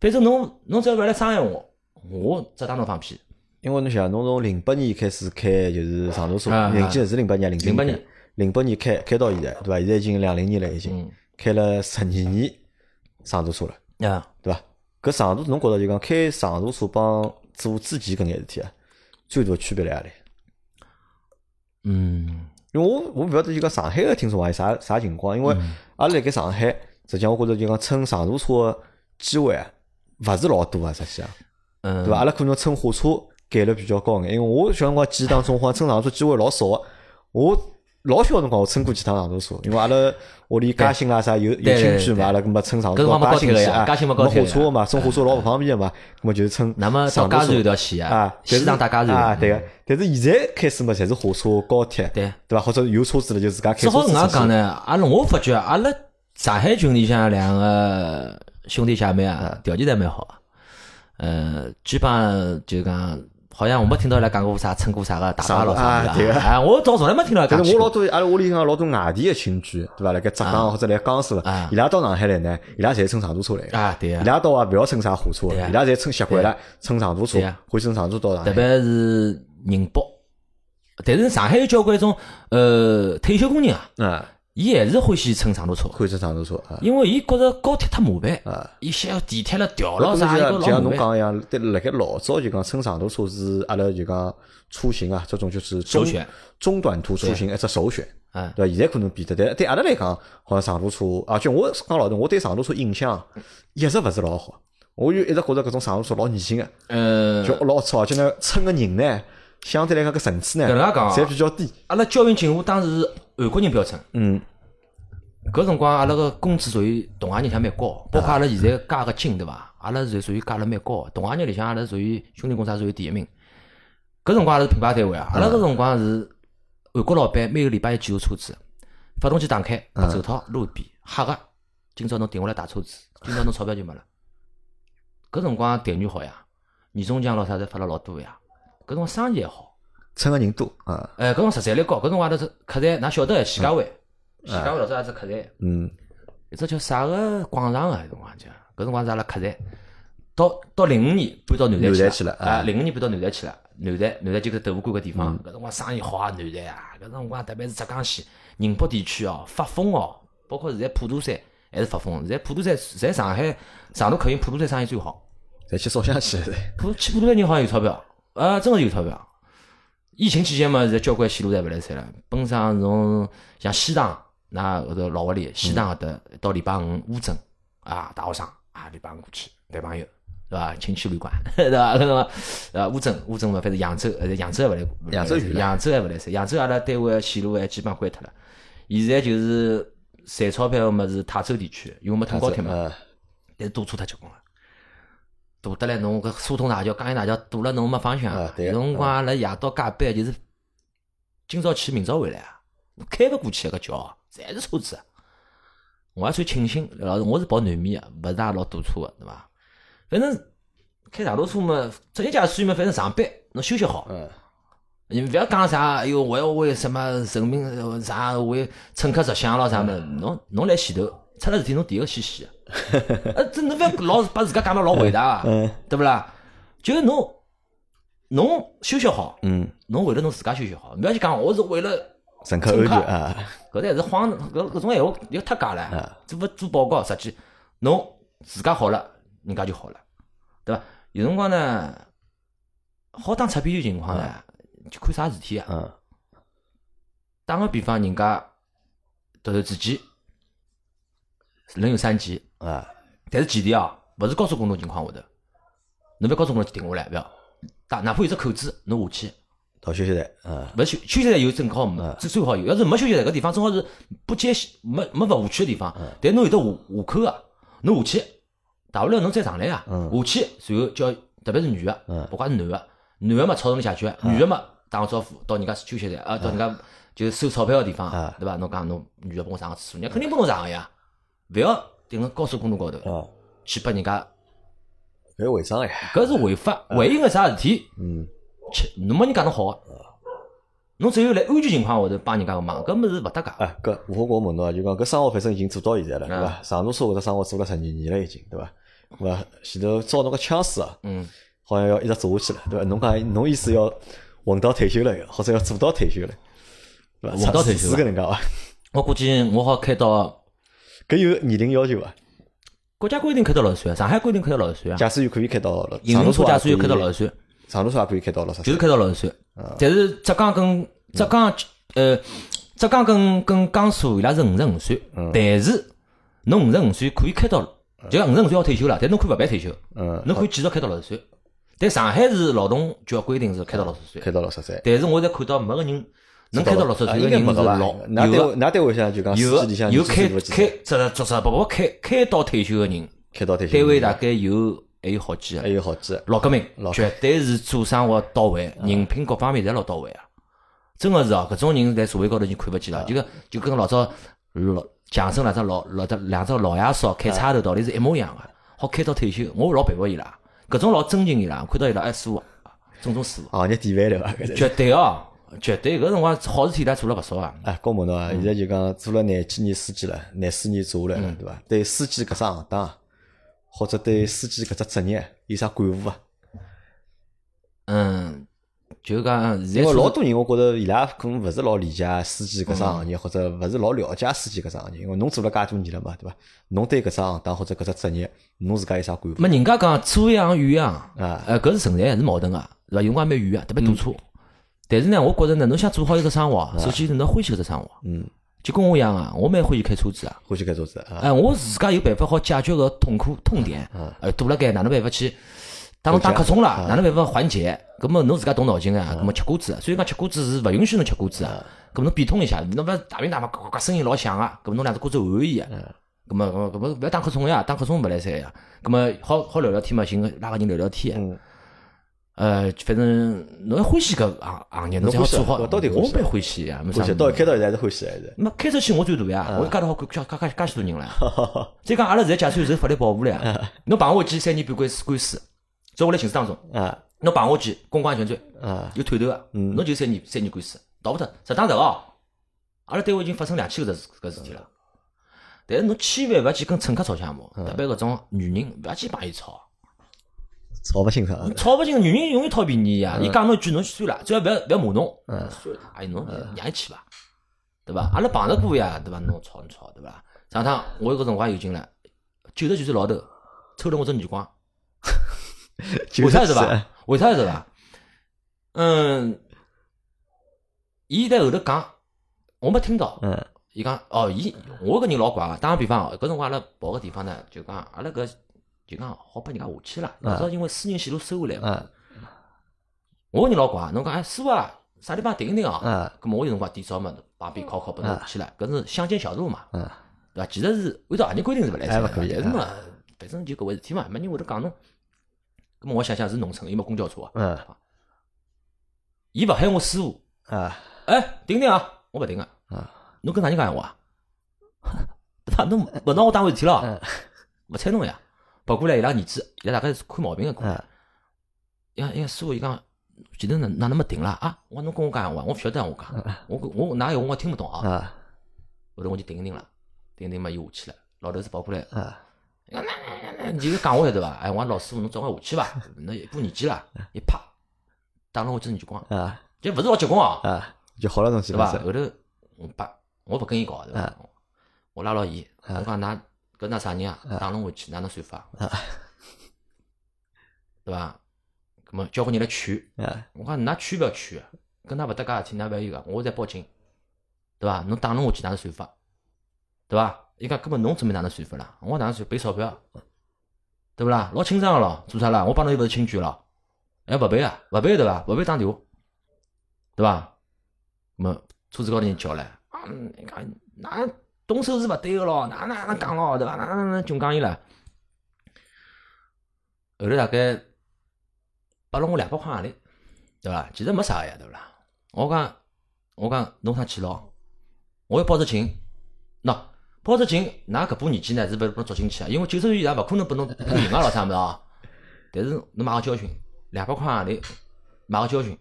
反正侬侬只要勿来伤害我，我只当侬放屁。因为侬想，侬从零八年开始开就是长途车，零几年是零八年，零八年，零八年开开到现在，对伐？现在已经两零年了，已经。开了十二年长途车了，啊，对伐？搿长途侬觉着就讲开长途车帮做之前搿眼事体啊，最大区别辣何里？嗯，因为我我勿晓得就讲上海个听众话有啥啥情况，因为阿拉辣盖上海，实际上我觉着就讲乘长途车个机会啊，勿是老多啊，实际上，嗯，对伐？阿拉可能乘火车概率比较高眼，因为我小辰光记忆当中，好像乘长途车机会老少个，我。老小辰光我乘过几趟长途车，因为阿拉屋里嘉兴啊啥有有亲戚嘛，阿拉搿么乘长途到嘉兴去啊，没火车嘛，坐火车老勿方便嘛，搿么就是乘。那么到嘉州有条线啊，西藏到嘉州啊，对个。但是现在开始嘛，侪是火车、高铁，对对伐？或者有车子了就自家开。只好搿样讲呢，阿拉我发觉阿拉上海群里向两个兄弟姐妹啊，条件侪蛮好，呃，基本上就讲。好像我没听到伊拉讲过啥乘过啥个大巴老啥的啊！我倒从来没听到。但是我老多阿拉屋里向老多外地的亲戚，对伐？辣盖浙江或者来江苏，伊拉到上海来呢，伊拉侪乘长途车来。啊，对伊拉到啊，勿要乘啥火车，伊拉侪乘习惯了，乘长途车，会乘长途到上海。特别是宁波，但是上海有交关种呃退休工人啊。伊还是欢喜乘长途车，欢喜乘长途车啊，因为伊觉着高铁太麻烦啊，伊想要地铁了调了啥，就像侬讲一样，对，辣盖老早就讲乘长途车是阿拉就讲出行啊，这种就是首选。中短途出行一只首选，嗯，对伐？现在可能变得，但对阿拉来讲，好像长途车，而且我讲老实，我对长途车印象一直勿是老好。我就一直觉着搿种长途车老恶心个，嗯，就老吵，而且呢，乘个人呢，相对来讲搿层次呢，搿能介讲啊。侪比较低。阿拉交运警务当时是韩国人标准，嗯，搿辰光阿拉个工资属于同行里向蛮高，包括阿拉现在加个金对伐？阿拉是属于加了蛮高的，同行业里向阿拉属于兄弟公司属于第一名。搿辰光阿拉是品牌单位啊，阿拉搿辰光是韩国老板每个礼拜一检查车子，发动机打开，白手套路边黑个，今朝侬停下来打车子，今朝侬钞票就没了。搿辰光待遇好呀，年终奖咾啥侪发了老多呀，搿辰光生意还好。乘个人多啊，哎，搿种实在率高，搿辰光阿拉是客栈，㑚晓得徐家汇，徐家汇老早也是客栈，嗯，一只叫啥个广场啊？搿辰光叫，搿辰光是阿拉客栈。到到零五年搬到南南站站去了啊，啊零五年搬到南站去了。南站南站就搿豆腐干搿地方，搿辰光生意好啊，南站啊，搿辰光特别是浙江线宁波地区哦，发疯哦，包括现在普陀山还是发疯，现在普陀山在上海长途客运普陀山生意最好。侪去烧香去了。普去普陀山人好像有钞票，啊，真个有钞票。疫情期间嘛，现在交关线路侪勿来塞了。本上从像西塘，那后头老屋里，西塘搿搭到礼拜五乌镇啊，大学生啊，礼拜五过去谈朋友，对伐？亲戚旅馆，对伐？搿辰光呃乌镇乌镇嘛，反正扬州，呃扬州还勿来，扬州远扬州还勿来塞，扬州阿拉单位个线路还基本上关脱了。现在就是赚钞票个么是泰州地区，因为没通高铁嘛。呃，但是堵车太结棍了，堵得来侬搿苏通大桥、江阴大桥堵了侬没方向啊。对有辰光阿拉夜到加班就是今朝去明朝回来啊，侬开勿过去搿桥，侪是车子。我还算庆幸，老实我是跑南面个，勿是也老堵车个，对伐？反正开长途车嘛，职业驾驶员嘛，反正上班侬休息好，嗯，你勿要讲啥，哎哟，我要为什么人民呃啥为乘客着想咯啥么？侬侬来前头出了事体，侬第一个先死的。呃，这侬勿要老把自家讲得老伟大啊，嗯。对不啦？就是侬侬休息好，嗯，侬为了侬自家休息好，勿要去讲我是为了乘客安全啊，搿才是慌，搿搿种闲话要太假了，做勿做报告，实际侬自家好了，人家就好了，对伐？有辰光呢，好打擦边球情况呢，就看啥事体啊。嗯，打个比方，人家突然之间人有三级，啊，但是前提啊，勿是高速公路情况下头，侬勿高速公路停下来，勿要打，哪怕有只口子，侬下去。到休息站，嗯，勿休休息站有正好没，最最好有。要是没休息站搿地方，正好是不接没没勿下去个地方，但侬有得下下口个，侬下去，大不了侬再上来啊，下去，然后叫特别是女个，不管是男个，男个嘛吵侬下去，女个嘛打个招呼到人家休息站啊，到人家就是收钞票个地方，对伐？侬讲侬女个帮我上个厕所，人家肯定帮侬上个呀，勿要顶辣高速公路高头啊，去拨人家，搿违章呀，搿是违法，万一个啥事体，嗯，切侬没人讲侬好个。侬只有辣安全情况下头帮人家个忙，搿么是勿搭界。哎，搿吴火锅问侬啊，就讲搿生活反正已经做到现在了，对伐啊？长途车搿只生活做了十二年了已经，对伐？对伐？前头招侬个枪师啊，嗯，好像要一直做下去了，对伐？侬讲侬意思要混到退休了，或者要做到退休了，对伐？混到退休是搿能介伐？我估计我好开到搿有年龄要求伐？国家规定开到六十岁，上海规定开到六十岁啊，驾驶员可以开到了，营运车驾驶员开到六，十岁，长途车也可以开到六十岁就是。开到六十岁。但是浙江跟浙江呃浙江跟跟江苏伊拉是五十五岁，但是侬五十五岁可以开到，就五十五岁要退休了，但侬可以勿办退休，侬可以继续开到六十岁。但上海是劳动局要规定是开到六十岁，开到六十岁。但是我在看到没个人能开到六十岁啊个人是？老有的位㑚单位现在就讲有司机里向有开开岁只只只不过开开到退休个人，开到退休，单位大概有还有好几个还，有好几个。老革命，绝对是做生活到位，人品各方面侪老到位啊！真个是哦，搿种人在社会高头已经看勿见了，就跟就跟老早老强生两只老老只两只老爷叔开差头道理是一模一样个，好开到退休，我老佩服伊拉，搿种老尊敬伊拉，看到伊拉哎舒服，种种师傅，行业典范对伐？绝对哦，绝对搿辰光好事体伊拉做了勿少啊！哎，高某侬嗯啊，现在就讲做了廿几年司机了，廿四年做下来了，嗯对伐？对司机搿只行当，或者对司机搿只职业有啥感悟伐？嗯，就讲现在因为老多人，我觉着伊拉可能勿是老理解司机搿只行业，或者勿是老了解司机搿只行业。因为侬做了介多年了嘛，对伐？侬对搿只行当或者搿只职业，侬自家有啥感悟？没人家讲左一行右一行，啊呃，搿是存在是矛盾个，是伐？有辰光蛮远啊，特别堵车。但是呢，我觉着呢，侬想做好一只生活，首先是侬欢喜搿只生活。嗯，就跟我一样啊，我蛮欢喜开车子啊。欢喜开车子啊。哎，我自家有办法好解决个痛苦痛点。嗯。呃，堵了该哪能办法去？当侬打瞌冲了，哪能办法缓解？搿么侬自家动脑筋啊？搿么吃瓜子，所以讲吃瓜子是勿允许侬吃瓜子啊。搿么侬变通一下，侬勿大鸣大放，呱呱声音老响啊。搿么侬两只瓜子换换伊啊。搿么搿么勿要打瞌冲呀，打瞌冲勿来三呀。搿么好好聊聊天嘛，寻个拉个人聊聊天。嗯。呃，反正侬要欢喜搿行行业，侬只要做好。到底我蛮欢喜呀，欢喜。到开到现在还是欢喜还是？那开出去我最大呀，我加得好介介介介许多人了。再讲阿拉现在驾驶员受法律保护了呀。侬碰下去三年半官司官司，在我来刑事当中。啊。侬碰下去公共安全罪。啊。有推头个。嗯。侬就三年三年官司，逃勿脱。实打实哦，阿拉单位已经发生两千个事搿事体了。但是侬千万勿要去跟乘客吵相骂，特别搿种女人勿要去帮伊吵。吵勿清爽，吵勿清，女人容易讨便宜呀。伊讲侬一句，侬算了，只要勿要勿要骂侬，算了，哎，侬让伊去伐，对伐？阿拉碰着过呀，对伐？侬吵侬吵，对伐？上趟我有个辰光有劲了，九十几岁老头抽了我只耳光，为啥是伐？为啥是伐？嗯，伊在后头讲，我没听到。嗯，伊讲哦，伊我搿人老怪个，打个比方哦，搿辰光阿拉跑个地方呢，就讲阿拉搿。就讲好拨人家下去了，老早因为私人线路收回来嘛。我个人老怪，侬讲哎师傅啊，啥地方停一停啊？咁么我有辰光点早嘛，旁边考考拨侬下去了，搿是乡间小路嘛，对伐？其实是按照行业规定是勿来塞，但是嘛，反正就搿回事体嘛，没人会得讲侬。咁么我想想是农村，又没公交车啊。伊勿喊我师傅啊，哎，停停啊，我勿停啊。侬跟哪人讲闲话？对伐？侬勿拿我当回事体了，勿睬侬呀。跑过来伊拉儿子，伊拉大概是看毛病个过来。呀呀，师傅伊讲，前头哪哪能没停了啊？我侬跟我讲闲话，我勿晓得我讲，我我哪有我听勿懂啊。后头我就停停了，停停嘛又下去了。老头子跑过来，你就讲我晓得伐？哎，我老师傅侬早眼下去伐？那一把年纪了，一啪打了我只耳光，就勿是老结棍啊，就好了东西对伐？后头我把我勿跟伊搞对伐？我拉牢伊，我讲㑚。搿㑚啥人啊？打侬回去哪能算法？对伐？搿么交关人来劝，我讲㑚劝勿要劝，跟㑚勿搭界事体，㑚勿要有个，我再报警，对伐？侬打侬下去哪能算法？对伐？伊讲根本侬准备哪能算法啦？我哪能算？赔钞票，对勿啦？老清爽个咯，做啥啦？我帮侬又勿是亲眷咯，还勿赔啊？勿赔对伐？勿赔打电话，对伐？搿么车子高头人叫来，啊，你讲哪？动手是勿对个咯，哪哪能讲咯，对伐？哪哪能穷讲伊了？后头大概拨了我两百块洋钿，对伐？其实没啥个呀，对勿啦？我讲，我讲，侬趟去咯？我要报只警，喏，报只警，㑚搿把年纪呢是勿是拨捉进去啊？因为九十岁以上勿可能拨侬判刑啊，老啥物事啊？但是侬买个教训，两百块洋钿买个教训，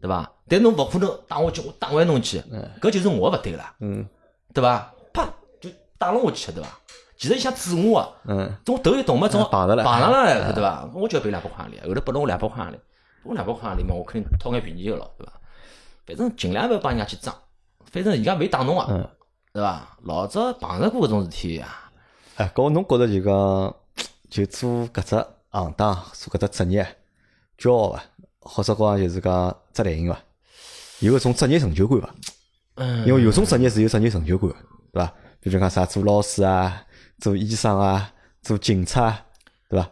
对伐？但侬勿可能打我去，我打回侬去，搿就是我勿对了，嗯，对伐？打了我去，对伐？其实伊想指我啊，嗯，我头一动嘛，总碰着了，碰上了，对伐？我就要赔两百块钿，后头拨了我两百块钿，我两百块钿嘛，我肯定讨眼便宜个咯，对伐？反正尽量勿要帮人家去争，反正人家没打侬啊，对伐？老早碰着过搿种事体啊。哎，搿侬觉着就讲，就做搿只行当，做搿只职业，骄傲伐？或者讲就是讲只类型伐？有搿种职业成就感伐？嗯，因为有种职业是有职业成就感，对伐？比如讲啥做老师啊，做医生啊，做警察，对伐？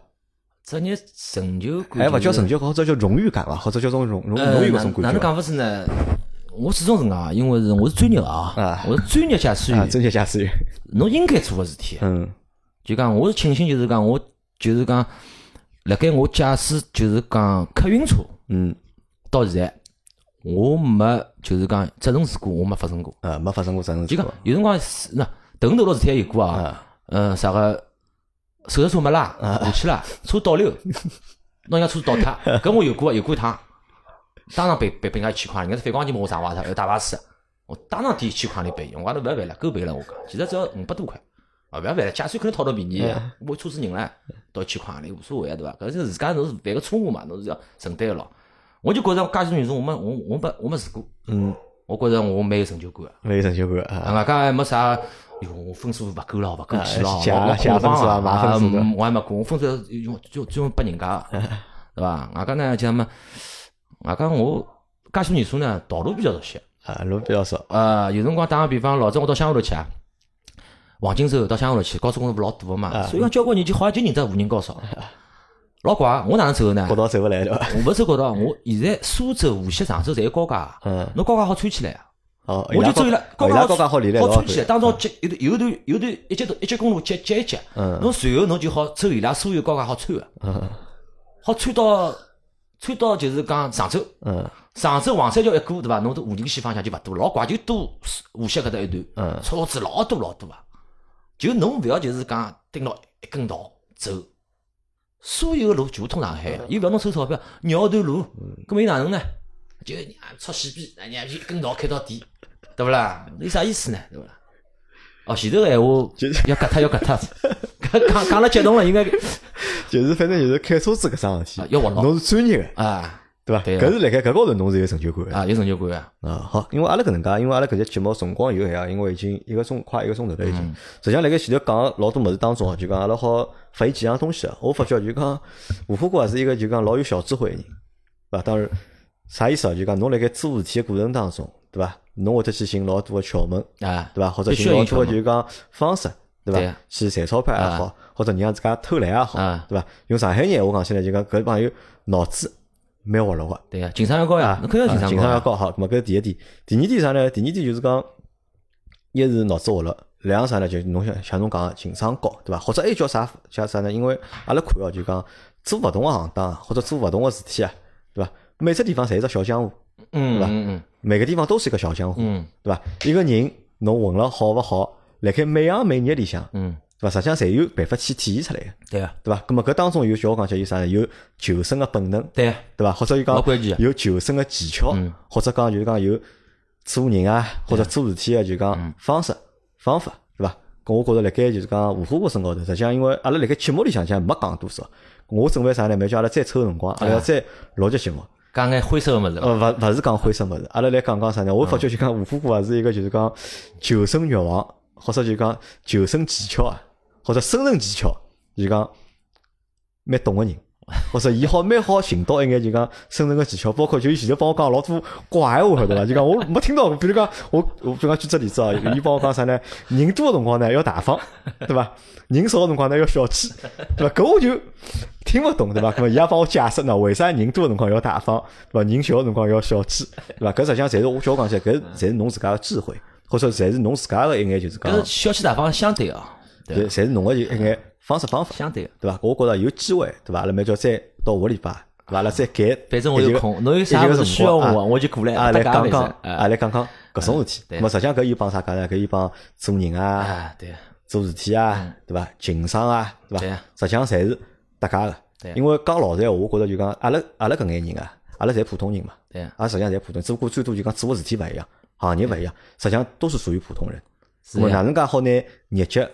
职业成就感，哎，勿叫成就感，或者叫荣誉感伐？或者叫种荣荣荣誉搿种感觉。哪能讲法是呢？我始终是讲，因为是我是专业啊，我是专业驾驶员，专业驾驶员，侬应该做个事体。嗯，就讲我是庆幸，就是讲我就是讲，辣盖我驾驶就是讲客运车，嗯，到现在。我没，就是讲责任事故，我没发生过。呃，没发生过责任事故。就讲有辰光是那头头事体也有过啊。嗯，啥个手刹车没拉 下去了，车倒溜，拿人家车倒塌。搿我有过，有过一趟，当场赔赔赔人家一千块，人家是反光镜把我撞坏脱，要大巴车，我当场抵一千块来赔，我讲侬勿要赔了，够赔了我讲。其实只要五百多块，啊，勿要赔了，驾驶员肯定讨到便宜，我车子人唻，倒一千块钿无所谓对伐？搿是自家侬是犯个错误嘛，侬是要承担个咯。我就觉着驾驶员我没我我没我没试过，嗯，我觉着我蛮有成就感个，蛮有成就感啊。外加还没啥，哟，我分数勿够了，勿够去了，我我分数啊，我还没过，我分数用就就用拨人家，对伐？外加呢，讲么，外加我介许多年数呢，道路比较熟悉。啊，路比较熟。呃，有辰光打个比方，老早我到乡下头去啊，黄金周到乡下头去，高速公路勿老堵个嘛，所以讲交关人就好像就认得无人高速。老怪，我哪能走呢？国道走勿来对伐？我勿走国道，我现在苏州、无锡、常州侪有高架，嗯，侬高架好穿起来啊。哦，我就走伊拉高架高架好好穿起来。当中接有段有段有段一节一级公路接接一接，嗯，侬随后侬就好走伊拉所有高架好穿个，嗯，好穿到穿到就是讲常州，嗯，常州黄山桥一过对伐？侬到无人线方向就勿多，老怪就多无锡搿搭一段，嗯，车子老多老多啊。就侬勿要就是讲盯牢一根道走，所有个路全部通上海，又勿要侬收钞票，绕段路，搿么又哪能呢？就出西边，那伢一根道开到底，对勿啦？有啥意思呢？对勿啦？哦，前头个闲话就是要割脱要割脱，讲讲讲了激动了，应该就是反正就是开车子搿桩事体，要活牢侬是专业个，啊对伐？对搿是辣盖搿高头侬是有成就感个。啊有成就感啊！啊，好，因为阿拉搿能介，因为阿拉搿节节目辰光有限啊，因为已经一个钟快一个钟头了已经。实际上辣盖前头讲老多物事当中啊，就讲阿拉好发现几样东西啊。我发觉就讲吴副哥也是一个就讲老有小智慧个人，对伐？当然啥意思啊？就讲侬辣盖做事体个过程当中，对伐？侬会得去寻老多个窍门，啊，对伐？或者寻老多个就讲方式，对对伐？去赚钞票也好，或者让自家偷懒也好啊，对伐？用上海人话讲起来就讲搿朋友脑子蛮活络个。对呀，情商要高呀，侬肯定要情商高啊。情商要高，好，搿是第一点。第二点啥呢？第二点就是讲，一是脑子活络，两个啥呢？就侬像像侬讲个情商高，对伐？或者还叫啥叫啥呢？因为阿拉看哦，就讲做勿同个行当啊，或者做勿同个事体啊，对伐？每只地方侪是只小江湖，嗯嗯嗯每个地方都是一个小江湖，嗯对伐？一个人侬混了好勿好，辣盖每行每业里向，嗯，对伐？实际上侪有办法去体现出来个，对啊对伐？咁么搿当中有叫我讲起有啥呢？有求生个本能，对呀，对伐？或者有讲老关键啊有求生个技巧，嗯或者讲就是讲有做人啊，或者做事体个就嗯讲方式方法，对伐？搿我觉着辣盖就是讲无花果身高头，实际上因为阿拉辣盖节目里向讲没讲多少，我准备啥呢？没叫阿拉再抽辰光，阿拉要再录节节目。讲眼灰色个物事了。呃，勿勿是讲灰色物事，阿拉来讲讲啥呢？我发觉就讲吴虎哥也是一个就是讲求生欲望，或者就讲求生技巧啊，或者生存技巧，就讲蛮懂个人。或者伊好蛮好寻到一眼就讲生存个技巧，包括就伊前头帮我讲老多怪闲话，晓得伐？就讲我没听到过，比如讲我我比如讲举只例子啊，伊帮我讲啥呢？人多个辰光呢要大方，对伐？人少个辰光呢要小气，对伐？搿我就听勿懂，对伐？搿么伊也帮我解释呢，为啥人多个辰光要大方，对伐？人小个辰光要小气，对伐？搿实际上侪是我叫我讲起来，搿侪是侬自家个智慧，或者侪是侬自家个一眼就是讲搿，小气大方相对啊，对侪侪是侬个一眼方式方法。相对。对伐？我觉着有机会，对伐？阿拉明朝再到下个礼拜，对伐？阿拉再改，反正我有空，侬有啥物事需要我，我就过来。啊，来大家反讲讲，正啊，来讲讲搿种事体。对那么实际上搿又帮啥讲呢？搿又帮做人啊，啊，对做事体啊，对伐？情商啊，对伐？实际上侪是搭界个对。因为讲老实闲话，我觉着就讲阿拉阿拉搿眼人啊，阿拉侪普通人嘛，对阿拉实际上侪普通，只不过最多就讲做个事体勿一样，行业勿一样，实际上都是属于普通人。是哪能介好拿日脚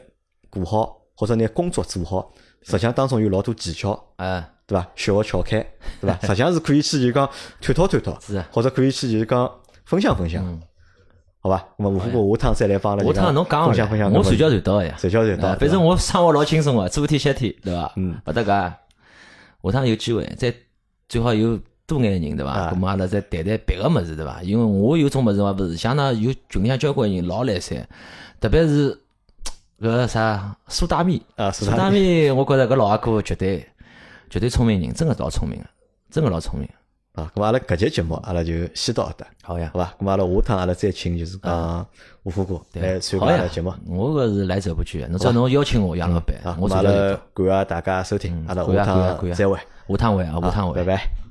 过好，或者拿工作做好？实际上当中有老多技巧，啊，对伐？小个窍开，对伐？实际上是可以去就讲探讨探讨，是啊或者可以去就是讲分享分享，好吧？那么下趟再来帮阿拉就下趟侬讲分享分享，我传教传到个呀。传教传到啊，反正我生活老轻松个，做天歇天，对伐？嗯，勿搭界。下趟有机会再最好有多眼人，对伐？啊咁么阿拉再谈谈别个物事，对伐？因为我有种物事话，勿是像那有群里向交关人老来三，特别是搿啥苏大咪啊苏大咪，我觉着搿老阿哥绝对绝对聪明人，真个老聪明个，真个老聪明。啊，咁阿拉搿节节目阿拉就先到搿搭，好呀好，伐？咁阿拉下趟阿拉再请就是讲吴副哥来参加阿拉节目。我搿是来者不拒的，侬只要侬邀请我，杨老板啊，，我咁阿拉。感谢大家收听，阿拉下趟再会，下趟会啊，下趟会。拜拜。